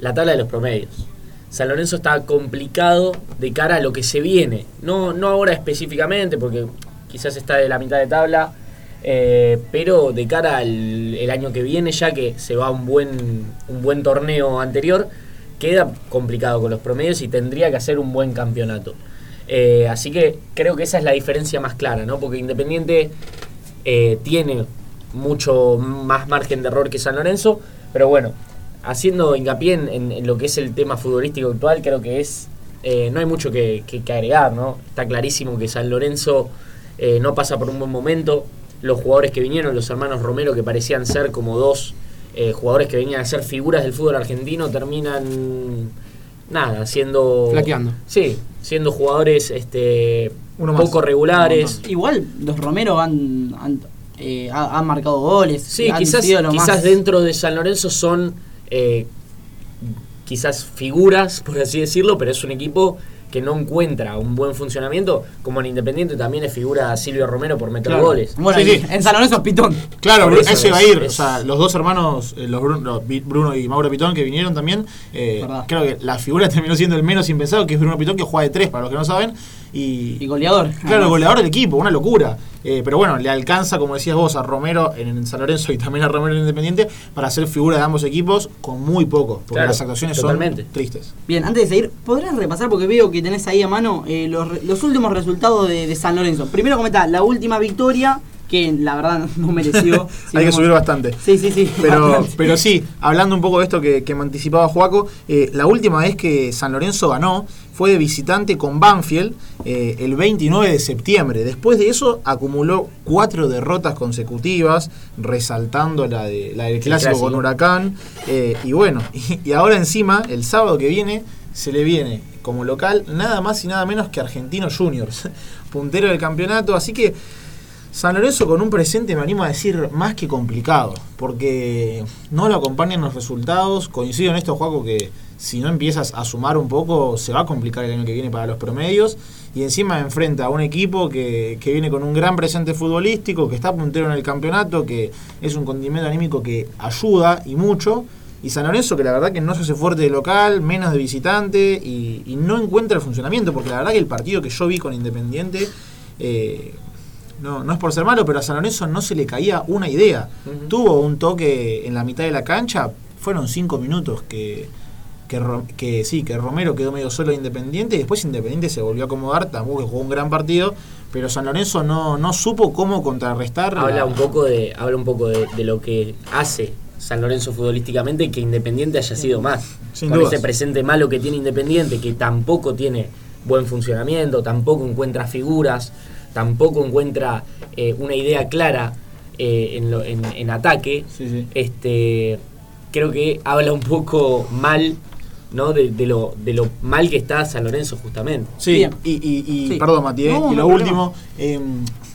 la tabla de los promedios. San Lorenzo está complicado de cara a lo que se viene. No, no ahora específicamente, porque quizás está de la mitad de tabla, eh, pero de cara al el año que viene, ya que se va un buen, un buen torneo anterior, queda complicado con los promedios y tendría que hacer un buen campeonato. Eh, así que creo que esa es la diferencia más clara, ¿no? Porque Independiente eh, tiene mucho más margen de error que San Lorenzo, pero bueno, haciendo hincapié en, en- en lo que es el tema futbolístico actual, creo que es eh, no hay mucho que, que- que agregar, ¿no? Está clarísimo que San Lorenzo eh, no pasa por un buen momento. Los jugadores que vinieron, los hermanos Romero, que parecían ser como dos eh, jugadores que venían a ser figuras del fútbol argentino, terminan nada, siendo Flaqueando. Sí, siendo jugadores este Uno más. poco regulares. Igual los Romero han, han, eh, ha- han marcado goles. Sí, han quizás, sido lo quizás más- dentro de San Lorenzo son eh, quizás figuras, por así decirlo, pero es un equipo que no encuentra un buen funcionamiento, como en Independiente también es figura Silvio Romero por meter Claro. goles. Bueno, Sí, en- sí. en San Lorenzo es Pitón. Claro, eso eso iba a es- ir. O es- sea, los dos hermanos, eh, los Bruno, Bruno y Mauro Pitón, que vinieron también, eh, creo que la figura terminó siendo el menos impensado, que es Bruno Pitón, que juega de tres, para los que no saben. Y, Y goleador. Claro, además. goleador del equipo, una locura. Eh, pero bueno, le alcanza, como decías vos, a Romero en, en San Lorenzo y también a Romero en Independiente para ser figura de ambos equipos con muy poco, porque Claro, las actuaciones totalmente. son tristes. Bien, antes de seguir, ¿podrás repasar? Porque veo que tenés ahí a mano eh, los últimos resultados de, de San Lorenzo. Primero comenta la última victoria, que la verdad no mereció. Si Hay que subir bastante. Sí, sí, sí. Pero, bastante. pero sí, hablando un poco de esto que, que me anticipaba Juaco, eh, la última vez que San Lorenzo ganó fue de visitante con Banfield eh, el 29 de septiembre. Después de eso acumuló cuatro derrotas consecutivas, resaltando la, de, la del clásico, clásico. con Huracán. eh, y bueno, y, y ahora encima, el sábado que viene, se le viene como local nada más y nada menos que Argentinos Juniors, puntero del campeonato. Así que San Lorenzo con un presente, me animo a decir, más que complicado, porque no lo acompañan los resultados. Coincido en esto, Juaco, que si no empiezas a sumar un poco, se va a complicar el año que viene para los promedios. Y encima enfrenta a un equipo que, que viene con un gran presente futbolístico, que está puntero en el campeonato, que es un condimento anímico que ayuda y mucho. Y San Lorenzo, que la verdad que no se hace fuerte de local, menos de visitante, y, y no encuentra el funcionamiento, porque la verdad que el partido que yo vi con Independiente, eh, no, no es por ser malo, pero a San Lorenzo no se le caía una idea. Tuvo un toque en la mitad de la cancha, fueron cinco minutos que, que, sí, que Romero quedó medio solo de Independiente, y después Independiente se volvió a acomodar, tampoco que jugó un gran partido, pero San Lorenzo no, no supo cómo contrarrestar. Habla la- un poco de, habla un poco de, de lo que hace San Lorenzo futbolísticamente que Independiente haya sido más. Sin Con dudas. ese presente malo que tiene Independiente, que tampoco tiene buen funcionamiento, tampoco encuentra figuras, tampoco encuentra eh, una idea clara eh, en, lo- en- en ataque. Sí, sí. Este, creo que habla un poco mal, ¿no? De, de lo, de lo mal que está San Lorenzo justamente. Sí, y, y- y- Sí. perdón, Mati, ¿eh? No, y lo último, eh,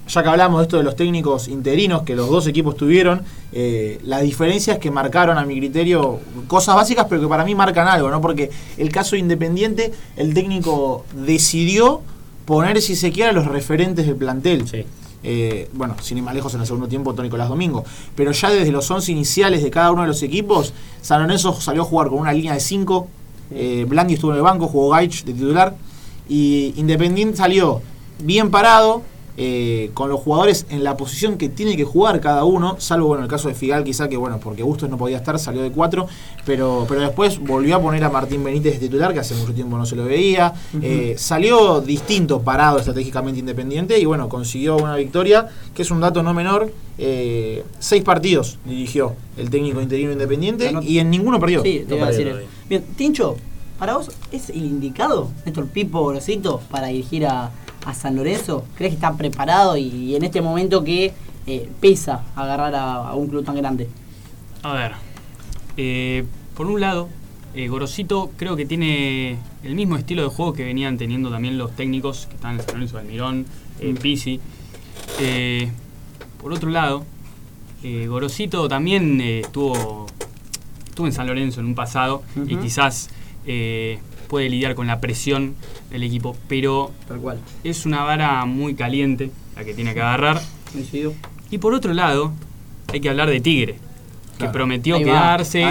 ya que hablamos de esto de los técnicos interinos que los dos equipos tuvieron, eh, las diferencias que marcaron a mi criterio, cosas básicas, pero que para mí marcan algo, ¿no? Porque el caso de Independiente, el técnico decidió poner, si se quiere, a los referentes del plantel. Sí. Eh, bueno, sin ir más lejos en el segundo tiempo, Tony Nicolás Domingo. Pero ya desde los 11 iniciales de cada uno de los equipos, San Lorenzo salió a jugar con una línea de 5. Eh, Blandi estuvo en el banco, jugó Gaich de titular. Y Independiente salió bien parado, eh, con los jugadores en la posición que tiene que jugar cada uno, salvo bueno el caso de Figal quizá que bueno, porque Bustos no podía estar, salió de 4, pero, pero después volvió a poner a Martín Benítez de titular, que hace mucho tiempo no se lo veía. Eh, salió distinto, parado estratégicamente Independiente, y bueno, consiguió una victoria, que es un dato no menor. Eh, seis partidos dirigió el técnico interino Independiente y en ninguno perdió. Sí, te No iba a decir perdió eso. Bien, Tincho, ¿para vos es el indicado, Néstor Pipo Grosito, para dirigir a, a San Lorenzo? ¿Crees que está preparado y, y en este momento que eh, pesa agarrar a, a un club tan grande? A ver, eh, por un lado, eh, Gorosito creo que tiene el mismo estilo de juego que venían teniendo también los técnicos que están en San Lorenzo Almirón, eh, Pisi. Eh, por otro lado, Gorosito también estuvo, estuvo en San Lorenzo en un pasado y quizás puede lidiar con la presión del equipo, pero Tal cual. es una vara muy caliente la que tiene que agarrar. Coincido. Y por otro lado, hay que hablar de Tigre, que prometió quedarse,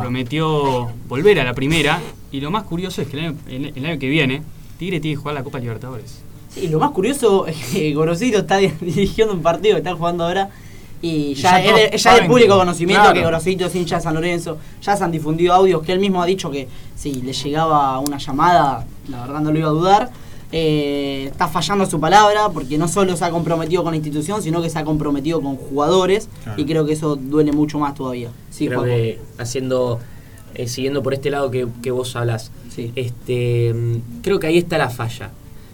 prometió volver a la primera. Y lo más curioso es que el año, el- el año que viene, Tigre tiene que jugar la Copa Libertadores. Sí, lo más curioso es que Gorosito está di- dirigiendo un partido que está jugando ahora. Y ya, ya es, de- ya de público conocimiento claro. que Gorosito es hincha de San Lorenzo. Ya se han difundido audios que él mismo ha dicho que si le llegaba una llamada, la verdad no lo iba a dudar. Eh, está fallando su palabra porque no solo se ha comprometido con la institución, sino que se ha comprometido con jugadores. Claro. Y creo que eso duele mucho más todavía. Sí, Creo Juanjo. que haciendo, eh, siguiendo por este lado que, que vos hablas, Sí. este, mm, creo que ahí está la falla.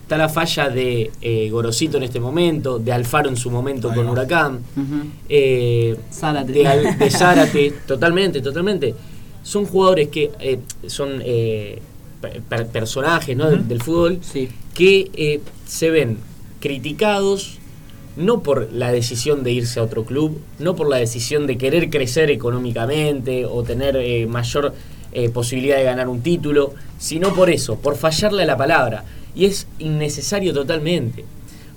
Está la falla de eh, Gorosito en este momento, de Alfaro en su momento Ahí con va. Huracán, eh, Zárate. de, Zárate, totalmente, totalmente. Son jugadores que eh, son eh, per- per- personajes ¿no? del, del fútbol Sí. que eh, se ven criticados no por la decisión de irse a otro club, no por la decisión de querer crecer económicamente o tener eh, mayor eh, posibilidad de ganar un título, sino por eso, por fallarle a la palabra. Y es innecesario totalmente.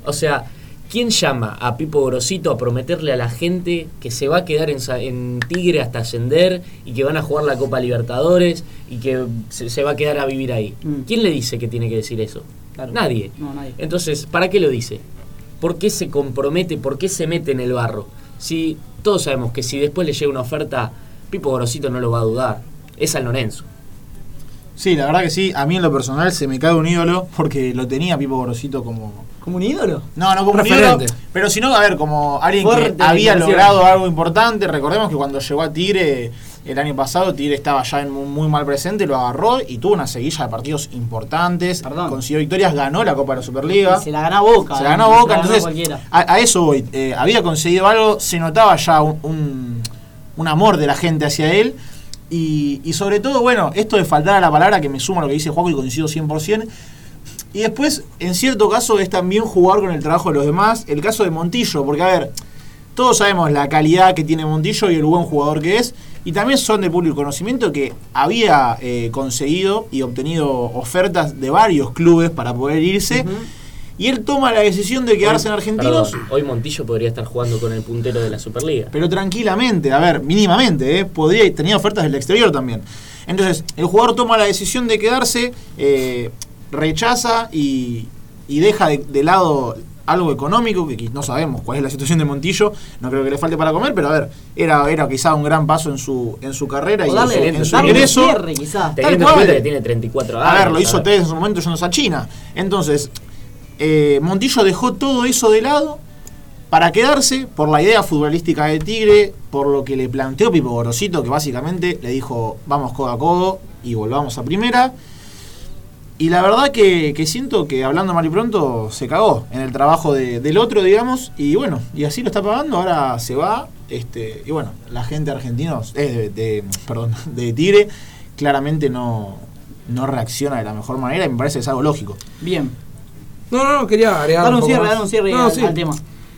O sea, ¿quién llama a Pipo Grosito a prometerle a la gente que se va a quedar en, Tigre hasta ascender y que van a jugar la Copa Libertadores y que se, se va a quedar a vivir ahí? Mm. ¿Quién le dice que tiene que decir eso? Claro. Nadie. No, nadie. Entonces, ¿para qué lo dice? ¿Por qué se compromete? ¿Por qué se mete en el barro? Si todos sabemos que si después le llega una oferta, Pipo Grosito no lo va a dudar. Es San Lorenzo. Sí, la verdad que sí. A mí en lo personal se me cae un ídolo porque lo tenía Pipo Gorosito como. ¿Como un ídolo? No, no como un Referente. ídolo, pero sino, a ver, como alguien Fuerte que había logrado algo importante. Recordemos que cuando llegó a Tigre el año pasado, Tigre estaba ya en un muy mal presente, lo agarró y tuvo una seguilla de partidos importantes. Perdón. Consiguió victorias, ganó la Copa de la Superliga. Y se la ganó Boca. Se ¿eh? la ganó Se Boca, entonces a eso voy. Eh, había conseguido algo, se notaba ya un, un- un amor de la gente hacia él. Y, sobre todo, bueno, esto de faltar a la palabra que me suma a lo que dice Juaco y coincido 100%. Y después, en cierto caso, es también jugar con el trabajo de los demás. El caso de Montillo, porque a ver, todos sabemos la calidad que tiene Montillo y el buen jugador que es. Y también son de público conocimiento que había eh, conseguido y obtenido ofertas de varios clubes para poder irse. Y él toma la decisión de quedarse en Argentinos. perdón, hoy Montillo podría estar jugando con el puntero de la Superliga. Pero tranquilamente, a ver, mínimamente, ¿eh? podría tenía ofertas del exterior también. Entonces, el jugador toma la decisión de quedarse, eh, rechaza y, y deja de, de lado algo económico, que no sabemos cuál es la situación de Montillo, no creo que le falte para comer, pero a ver, era, era quizá un gran paso en su, en su carrera y O darle, en su ingreso. cierre, quizás. Teniendo en cual. cuenta que tiene 34 años. A ver, lo hizo. Tevez en su momento yéndose a China. Entonces, eh, Montillo dejó todo eso de lado para quedarse por la idea futbolística de Tigre, por lo que le planteó Pipo Gorosito, que básicamente le dijo, vamos codo a codo y volvamos a primera. Y la verdad que, siento que hablando mal y pronto se cagó en el trabajo de- del otro, digamos, y bueno, y así lo está pagando, ahora se va, este, y bueno, la gente argentina, eh, de, de- perdón, de Tigre, claramente no, no reacciona de la mejor manera y me parece que es algo lógico. Bien. No, no, no, quería agregar. Dar un poco cierre, dar un cierre No, al, sí. al tema.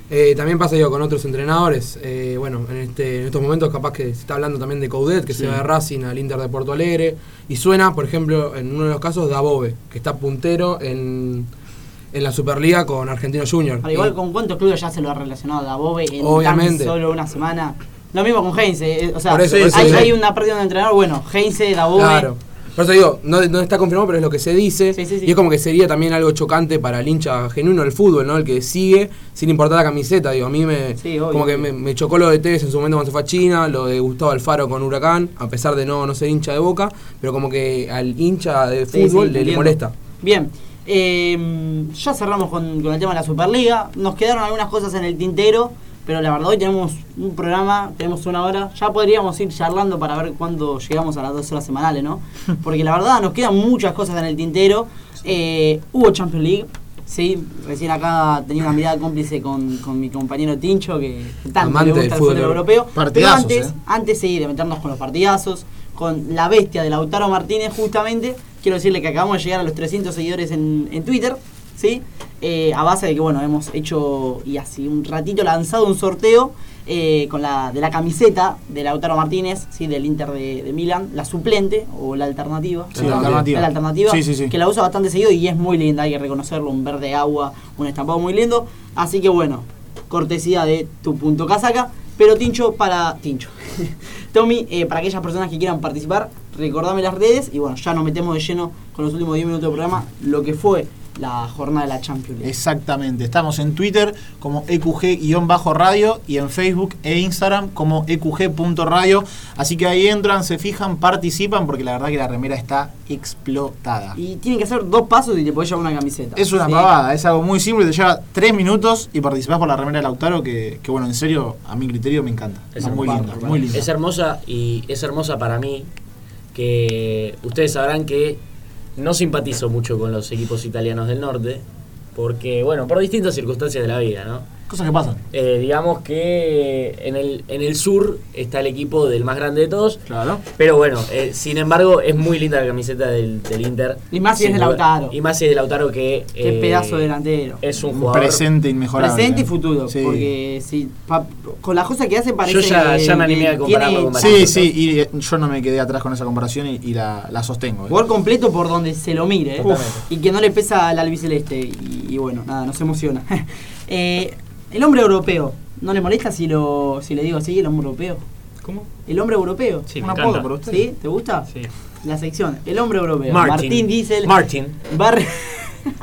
Eh, también pasa digo, con otros entrenadores. Eh, bueno, en, este, en estos momentos capaz que se está hablando también de Coudet, que se va de Racing al Inter de Porto Alegre. Y suena, por ejemplo, en uno de los casos, Dabove, que está puntero en, en la Superliga con Argentino Junior. Al igual con cuántos clubes ya se lo ha relacionado a Bobe en Obviamente. tan solo una semana. Lo mismo con Heinze. eh, O sea, eso, hay una pérdida de entrenador. Bueno, Heinze, Dabove. Claro. Por eso digo, no, no está confirmado, pero es lo que se dice. Sí, sí, sí. Y es como que sería también algo chocante para el hincha genuino del fútbol, ¿no? El que sigue sin importar la camiseta. Digo, a mí me. Obvio. como que me, me chocó lo de Tevez en su momento cuando se fue a China, lo de Gustavo Alfaro con Huracán, a pesar de no, no ser hincha de boca, pero como que al hincha de fútbol le, molesta. Bien. eh, ya cerramos con, con el tema de la Superliga. Nos quedaron algunas cosas en el tintero. Pero la verdad, hoy tenemos un programa, tenemos una hora. Ya podríamos ir charlando para ver cuándo llegamos a las dos horas semanales, ¿no? Porque la verdad, nos quedan muchas cosas en el tintero. Eh, hubo Champions League. Sí, recién acá tenía una mirada cómplice con, con mi compañero Tincho, que tanto Amante le gusta el fútbol europeo. Pero antes, eh. antes sí, de meternos con los partidazos, con la bestia de Lautaro Martínez justamente, quiero decirle que acabamos de llegar a los 300 seguidores en, en Twitter, ¿sí? Eh, a base de que, bueno, hemos hecho y así un ratito lanzado un sorteo eh, con la de la camiseta de Lautaro Martínez, ¿sí? Del Inter de, de Milán, la suplente o la alternativa. Sí, la alternativa. La alternativa, Sí, sí, sí. que la usa bastante seguido y es muy linda, hay que reconocerlo, un verde agua, un estampado muy lindo. Así que bueno, cortesía de tu punto casaca. Pero Tincho, para. Tincho. Tommy, eh, para aquellas personas que quieran participar, recordame las redes y bueno, ya nos metemos de lleno con los últimos 10 minutos del programa, lo que fue la jornada de la Champions League. Exactamente. Estamos en Twitter como EQG-radio y en Facebook e Instagram como EQG.radio. Así que ahí entran, se fijan, participan porque la verdad que la remera está explotada. Y tienen que hacer dos pasos y te podés llevar una camiseta. Es una Sí. pavada, es algo muy simple, te lleva tres minutos y participás por la remera de Lautaro que, que bueno, en serio, a mi criterio me encanta. Es muy hermosa, linda, muy linda. Es hermosa y es hermosa para mí que ustedes sabrán que no simpatizo mucho con los equipos italianos del norte porque, bueno, por distintas circunstancias de la vida, ¿no? Cosas que pasan. Eh, digamos que en el, en el sur está el equipo del más grande de todos. Claro. Pero bueno, eh, sin embargo, es muy linda la camiseta del, del Inter. Y más si es de. Lautaro. Y más si es de Lautaro que. Qué eh, pedazo de delantero. Es un jugador. presente inmejorable. Presente y futuro. Sí. Porque si, pa- con las cosas que hace parece Yo ya- ya me animé a compararlo con Sí, sí, y yo no me quedé atrás con esa comparación y, y la, la sostengo. Jugador completo por donde se lo mire. ¿eh? Y que no le pesa al albiceleste. Y, y bueno, nada, nos emociona. Eh, el hombre europeo. ¿No le molesta si lo si le digo así, el hombre europeo? ¿Cómo? El hombre europeo. Sí, Un me apodo encanta. para usted. ¿Sí? ¿Te gusta? Sí. La sección. El hombre europeo. Martin. Martín Diesel. Martin. va a, re-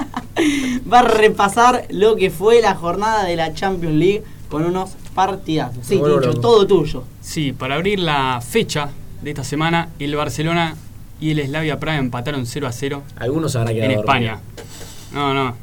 va a repasar lo que fue la jornada de la Champions League con unos partidazos. Sí, vuelvo Tincho, loco. todo tuyo. Sí, para abrir la fecha de esta semana, el Barcelona y el Slavia Praga empataron 0 a 0 Algunos habrá quedado en dormido. España. No, no.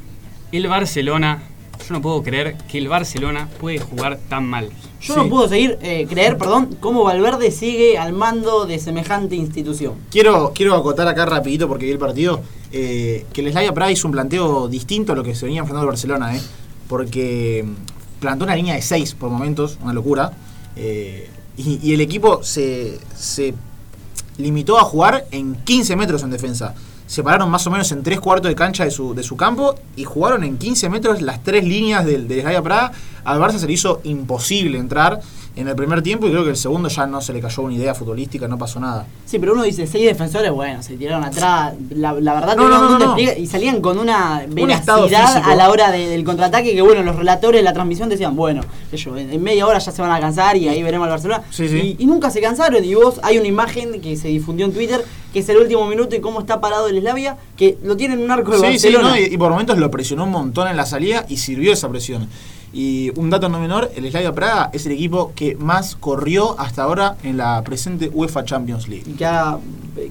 El Barcelona, yo no puedo creer que el Barcelona puede jugar tan mal. Yo Sí. no puedo seguir, eh, creer, perdón, cómo Valverde sigue al mando de semejante institución. Quiero, quiero acotar acá rapidito porque vi el partido eh, que el Slavia Praga hizo un planteo distinto a lo que se venía enfrentando el Barcelona, eh, porque mm, plantó una línea de 6 por momentos, una locura, eh, y, y el equipo se, se limitó a jugar en 15 metros en defensa. Se pararon más o menos en tres cuartos de cancha de su, de su campo y jugaron en 15 metros las tres líneas del, del Praga. Al Barça se le hizo imposible entrar en el primer tiempo y creo que el segundo ya no se le cayó una idea futbolística, no pasó nada. Sí, pero uno dice, seis defensores, bueno, se tiraron atrás. La, la verdad, No, no, no, y salían con una físico. a la hora de- del contraataque que, bueno, los relatores de la transmisión decían, bueno, ellos en media hora ya se van a cansar y ahí veremos al Barcelona. Sí, sí. Y, y nunca se cansaron. Y vos, hay una imagen que se difundió en Twitter, que es el último minuto y cómo está parado el Slavia, que lo tiene en un arco de Sí, sí, Barcelona. no, y, y por momentos lo presionó un montón en la salida y sirvió esa presión. Y un dato no menor, el Slavia Praga es el equipo que más corrió hasta ahora en la presente UEFA Champions League. Y que, ha-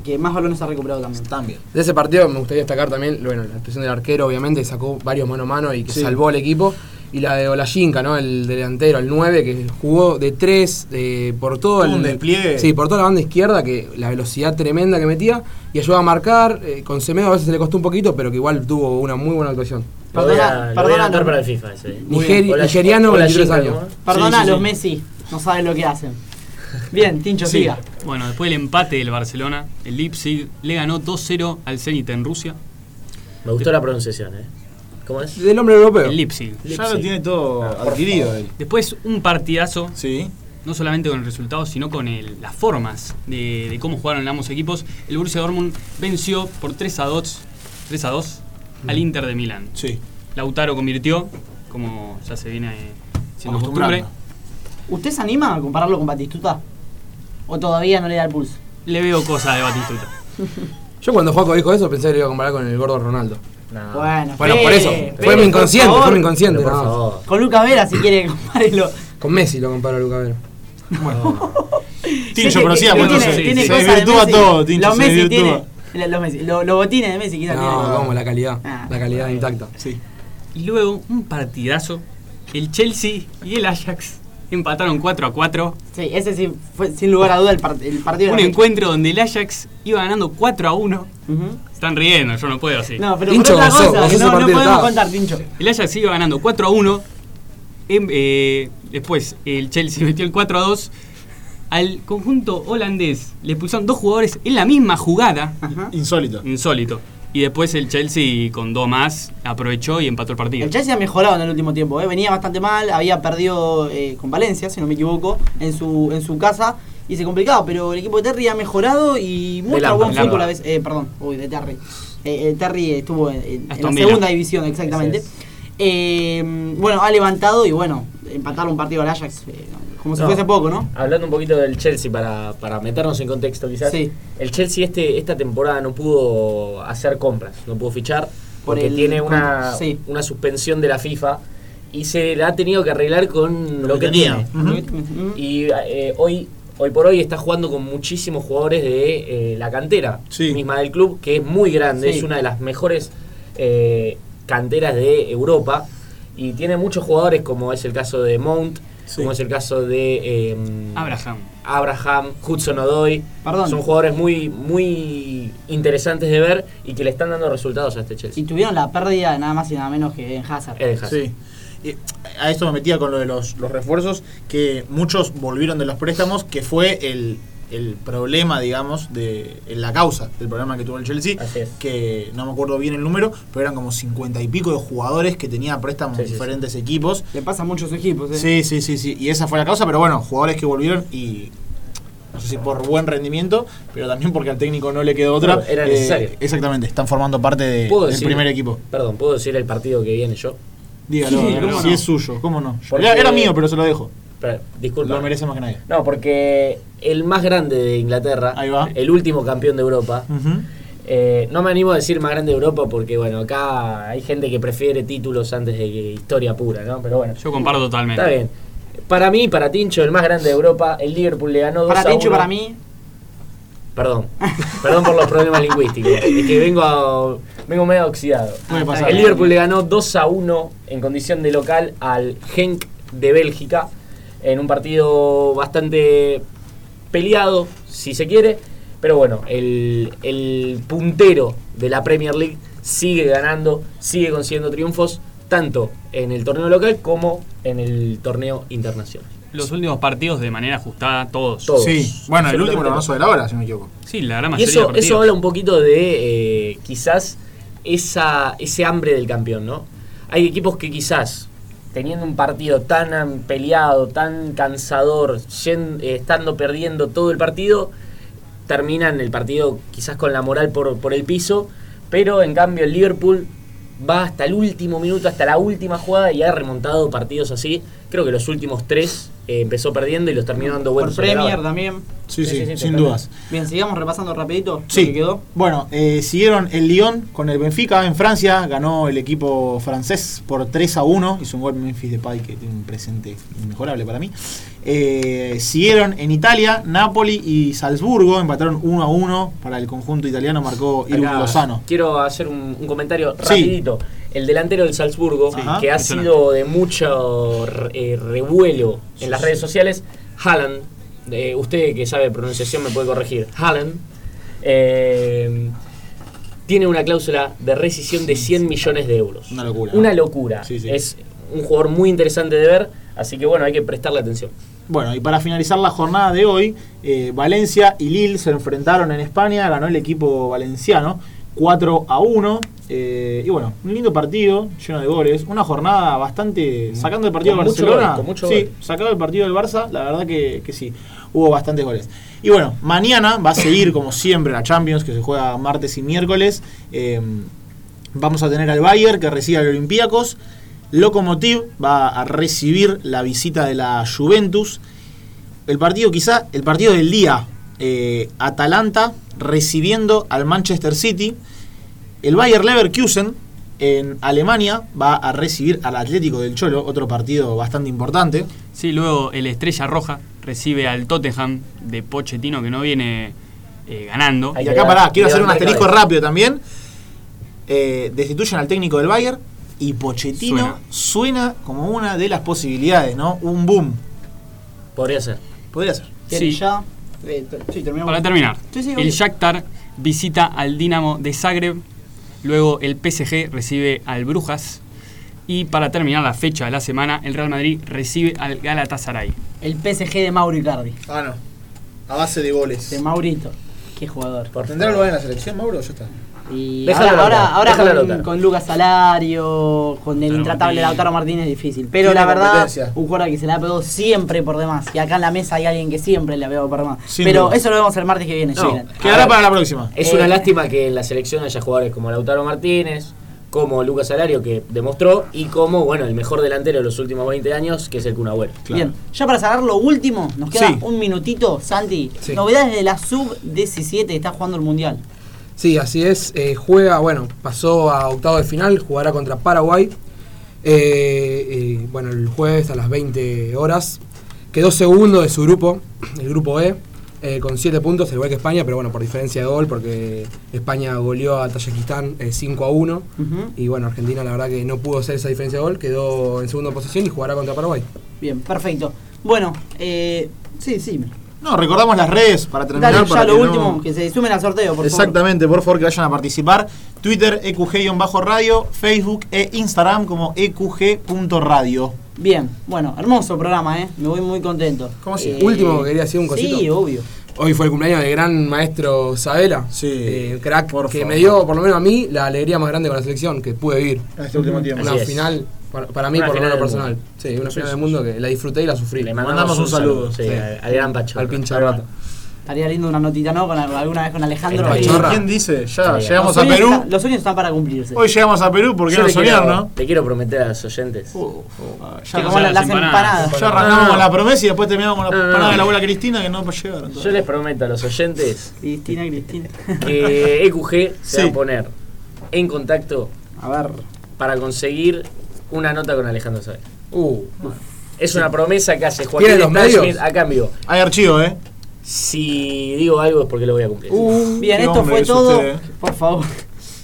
que más balones ha recuperado también. También. De ese partido me gustaría destacar también, bueno, la actuación del arquero, obviamente, que sacó varios mano a mano y que Sí. salvó al equipo. Y la de Olayinka, ¿no? El delantero, el 9, que jugó de 3 por todo el un despliegue. Sí, por toda la banda izquierda, que la velocidad tremenda que metía y ayudaba a marcar. eh, con Semedo a veces se le costó un poquito, pero que igual tuvo una muy buena actuación. Perdona, perdona, para el FIFA ese. Nigeri- Hola, nigeriano, hola, 23 Shinka, años. Perdona, Sí, sí, los sí. Messi no saben lo que hacen. Bien, Tincho, Sí. siga. Bueno, después del empate del Barcelona, el Leipzig le ganó 2-0 al Zenit en Rusia. Me gustó la pronunciación, ¿eh? ¿Cómo es? Del hombre europeo. El Leipzig. Ya lo tiene todo Ah, adquirido él. Después un partidazo, Sí. no solamente con el resultado, sino con el- las formas de, de cómo jugaron ambos equipos. El Borussia Dortmund venció por 3 a 2, 3 a 2 al Inter de Milán. Sí. Lautaro convirtió, como ya se viene eh, siendo costumbre. ¿Usted se anima a compararlo con Batistuta? ¿O todavía no le da el pulso? Le veo cosas de Batistuta. Yo cuando Juaco dijo eso pensé que lo iba a comparar con el gordo Ronaldo. No. Bueno, Bueno, por eso. Fue mi inconsciente, favor. fue mi inconsciente. Por favor. Con Luca Vera, si quiere compararlo. Con Messi lo comparo a Luca Vera. Tincho, Sí, pero que- siga, que pues, tiene- entonces, tiene se de desvirtúa todo, Tincho, Los Messi tiene. Los, Messi, los botines de Messi quizás No, tiene. como la calidad. Ah, la calidad bueno. intacta. Sí. Y luego un partidazo. El Chelsea y el Ajax empataron 4 a 4. Sí, ese sí fue sin lugar a duda el, part- el partido. Un encuentro donde el Ajax iba ganando 4 a 1. fecha. Ujú. Están riendo, yo no puedo así. No, pero Tincho por otra cosa, gozó ese no, no podemos estaba. contar, Tincho. El Ajax iba ganando 4 a 1. Em- eh, después el Chelsea metió el 4 a 2. Al conjunto holandés le expulsaron dos jugadores en la misma jugada. Ajá. Insólito. Insólito. Y después el Chelsea con dos más aprovechó y empató el partido. El Chelsea ha mejorado en el último tiempo, ¿eh? venía bastante mal, había perdido eh, con Valencia, si no me equivoco, en su, en su casa y se complicaba, pero el equipo de Terry ha mejorado y muestra Lampard, buen fútbol a veces. Eh, perdón, uy, de Terry. Eh, eh, Terry estuvo en, en- en la segunda división, exactamente. Es. Eh, bueno, ha levantado y bueno, empatar un partido al Ajax, eh, Como si No. fuese poco, ¿no? Hablando un poquito del Chelsea para, para meternos en contexto quizás. Sí. El Chelsea este, esta temporada no pudo hacer compras, no pudo fichar Por porque el- tiene una, sí. una suspensión de la FIFA y se la ha tenido que arreglar con lo, Lo que que tenía. tiene. Y eh, hoy, hoy por hoy está jugando con muchísimos jugadores de eh, la cantera Sí. misma del club, que es muy grande, Sí. es una de las mejores eh, canteras de Europa. Y tiene muchos jugadores, como es el caso de Mount, Sí. como es el caso de eh, Abraham. Abraham, Hudson Odoy. Perdón. Son jugadores muy, muy interesantes de ver y que le están dando resultados a este Y Chelsea. tuvieron la pérdida de nada más y nada menos que en Hazard. Eden Hazard. Sí. Y a esto me metía con lo de los, los refuerzos, que muchos volvieron de los préstamos, que fue el, el problema, digamos, de la causa del problema que tuvo el Chelsea, Así es. que no me acuerdo bien el número, pero eran como cincuenta y pico de jugadores que tenían préstamos Sí, en sí, sí. diferentes equipos. Le pasa a muchos equipos, ¿eh? Sí, sí, sí, sí. Y esa fue la causa, pero bueno, jugadores que volvieron y no sé si por buen rendimiento, pero también porque al técnico no le quedó otra. Era Eh, exactamente, están formando parte de- ¿Puedo del decir- primer equipo. Perdón, ¿puedo decir el partido que viene yo? Dígalo, Sí, cómo si no. es suyo, ¿cómo no? Porque- Era, era mío, pero se lo dejo. Disculpa. Lo merece más que nadie. No, porque el más grande de Inglaterra, Ahí va. el último campeón de Europa, eh, no me animo a decir más grande de Europa porque, bueno, acá hay gente que prefiere títulos antes de que historia pura, ¿no? Pero bueno, Yo comparto totalmente. está bien. Para mí, para Tincho, el más grande de Europa, el Liverpool le ganó 2 Para a Tincho y 1. para mí, Perdón. Perdón por los problemas lingüísticos. Es que vengo, a- vengo medio oxidado. Puede pasar. El Liverpool le ganó 2 a 1 en condición de local al Genk de Bélgica en un partido bastante peleado, si se quiere. Pero bueno, el, el puntero de la Premier League sigue ganando, sigue consiguiendo triunfos, tanto en el torneo local como en el torneo internacional. Los últimos partidos de manera ajustada, todos. Todos. Sí, bueno, el último lo sobre la hora, si no me equivoco. Sí, la gran Y mayoría de eso, eso habla un poquito de eh, quizás esa, ese hambre del campeón, ¿no? Hay equipos que quizás teniendo un partido tan peleado, tan cansador, eh, estando perdiendo todo el partido, terminan el partido quizás con la moral por, por el piso, pero en cambio el Liverpool va hasta el último minuto, hasta la última jugada y ha remontado partidos así. Creo que los últimos tres eh, empezó perdiendo y los terminó dando por vueltas. la Premier también. Sí, sí, Sí, sí, sin dudas. Bien, sigamos repasando rapidito Sí, que quedó. bueno, eh, siguieron el Lyon con el Benfica en Francia, ganó el equipo francés por 3 a 1, hizo un gol Memphis Depay que tiene un presente inmejorable para mí. Eh, siguieron en Italia, Napoli y Salzburgo, empataron 1 a 1 para el conjunto italiano, marcó Irving Lozano. Quiero hacer un, un comentario Sí. El delantero del Salzburgo, Sí. que ha sido de mucho eh, revuelo en las redes sociales, Haaland, eh, usted que sabe pronunciación me puede corregir, Haaland, eh, tiene una cláusula de rescisión de 100 millones de euros. Una locura. Una locura. Sí, sí. Es un jugador muy interesante de ver, así que bueno, hay que prestarle atención. Bueno, y para finalizar la jornada de hoy, eh, Valencia y Lille se enfrentaron en España, ganó el equipo valenciano 4 a 1. eh, y bueno, un lindo partido, lleno de goles. Una jornada bastante. Sacando el partido del mucho Barcelona. gol, con mucho sí, gol. sacado el partido del Barça, la verdad que, que sí. Hubo bastantes goles. Y bueno, mañana va a seguir como siempre la Champions, que se juega martes y miércoles. Eh, vamos a tener al Bayern que recibe al Olympiacos. Lokomotiv va a recibir la visita de la Juventus. El partido, quizá, el partido del día, eh, Atalanta recibiendo al Manchester City. El Bayer Leverkusen en Alemania va a recibir al Atlético del Cholo, otro partido bastante importante. Sí, luego el Estrella Roja recibe al Tottenham de Pochettino que no viene eh, ganando. Y acá, pará, quiero hacer un asterisco cabeza. rápido también. Eh, destituyen al técnico del Bayern y Pochettino Suena. suena. como una de las posibilidades, ¿no? Un boom. Podría ser. Podría ser. ¿Quieren Sí. ya? Eh, t- sí, terminamos. Para terminar, Sí, sí, el. Shakhtar visita al Dinamo de Zagreb, luego el PSG recibe al Brujas y para terminar la fecha de la semana, el Real Madrid recibe al Galatasaray. El PSG de Mauro Icardi. Ah, no. A base de goles. De Maurito. Qué jugador. Por ¿Tendrá lugar en la selección, Mauro? Ya está. Y Déjala ahora, ahora, con, Lucas Salario, con el intratable. Lautaro Martínez es difícil. Pero la verdad, un jugador que se la pegó siempre por demás. Y acá en la mesa hay alguien que siempre le ha pegado por demás. Sin Pero duda. eso lo vemos el martes que viene. No. Quedará para la próxima. Es Eh, una lástima que en la selección haya jugadores como Lautaro Martínez, como Lucas Alario, que demostró, y como, bueno, el mejor delantero de los últimos 20 años, que es el Kun Agüero. Bien, ya para cerrar lo último, nos queda Sí. un minutito, Santi. Sí. Novedades de la sub-17 que está jugando el mundial. Sí, así es. eh, juega, bueno, pasó a octavo de final, jugará contra Paraguay. Eh, eh, bueno, el jueves a las 20 horas. Quedó segundo de su grupo, el grupo E, eh, con 7 puntos, al igual que España, pero bueno, por diferencia de gol, porque España goleó a Tayikistán eh, 5 a 1. Ujú. Y bueno, Argentina la verdad que no pudo hacer esa diferencia de gol, quedó en segunda posición y jugará contra Paraguay. Bien, perfecto. Bueno, eh, sí, sí. No, recordamos las redes para terminar. Dale, ya para lo que no- último, que se sumen al sorteo, por favor. Exactamente, por favor que vayan a participar. Twitter EQG-radio, Facebook e Instagram como EQG.radio. Bien, bueno, hermoso programa, ¿eh? Me voy muy contento. ¿Cómo así? Eh, Último, quería decir un cosito. Sí, obvio. Hoy fue el cumpleaños del gran maestro Sabela, Sí, eh, crack, por que favor. me dio, por lo menos a mí, la alegría más grande con la selección que pude vivir. En este último tiempo. Una Así es. Para, para mí Una por lo menos personal. mundo. Sí, una final sí, del mundo que la disfruté y la sufrí. Le mandamos un saludo. Sí, Sí. al gran Pacho. Al pinche rata. Estaría lindo una notita, ¿no? Con, alguna vez con Alejandro. Pachorra. ¿Quién dice? Ya, Sí, llegamos a Perú. los sueños están para cumplirse. Hoy llegamos a Perú, ¿por qué Yo no soñar, quiero, no? le quiero prometer a los oyentes. Uh, ya, como la- las las empanadas. empanadas. ya arrancamos No, no. con la promesa y después terminamos con la No, no, empanada no. de la abuela Cristina que no llegaron. Yo les prometo a los oyentes Cristina, Cristina. que EQG se Sí. va a poner en contacto A ver. para conseguir una nota con Alejandro Saber. Uh, Es una promesa que hace Joaquín ¿Quieren los medios? Smith a cambio. Hay archivo, ¿eh? Si digo algo es porque lo voy a cumplir. Uh, Bien, esto hombre fue todo. usted, eh. Por favor.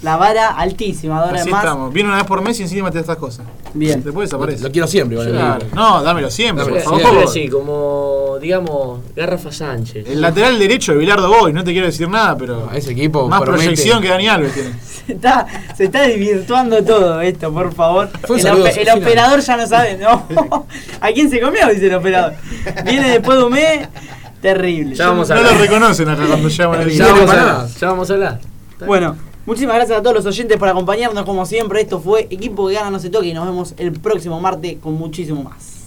La vara altísima, ahora Así más. estamos. Viene una vez por mes y encima te da estas cosas. Bien. Después desaparece. lo quiero siempre, igual, Claro. No, dámelo siempre, Dámelo por Yo favor. quiero decir, como, digamos, Garrafa Sánchez. El lateral derecho de Bilardo Boy, no te quiero decir nada, pero. Ese equipo más promete. proyección que Dani Alves tiene. Se está, se está desvirtuando todo esto, por favor. Fue un el saludo ope- el operador ya no sabe, ¿no? ¿A quién se comió? Dice el operador. Viene después de un mes. Terrible. Ya vamos a No lo hablar. reconocen acá cuando llaman el Ya vamos a hablar. Ya vamos a hablar. Bueno, muchísimas gracias a todos los oyentes por acompañarnos como siempre. Esto fue Equipo que gana no se toque y nos vemos el próximo martes con muchísimo más.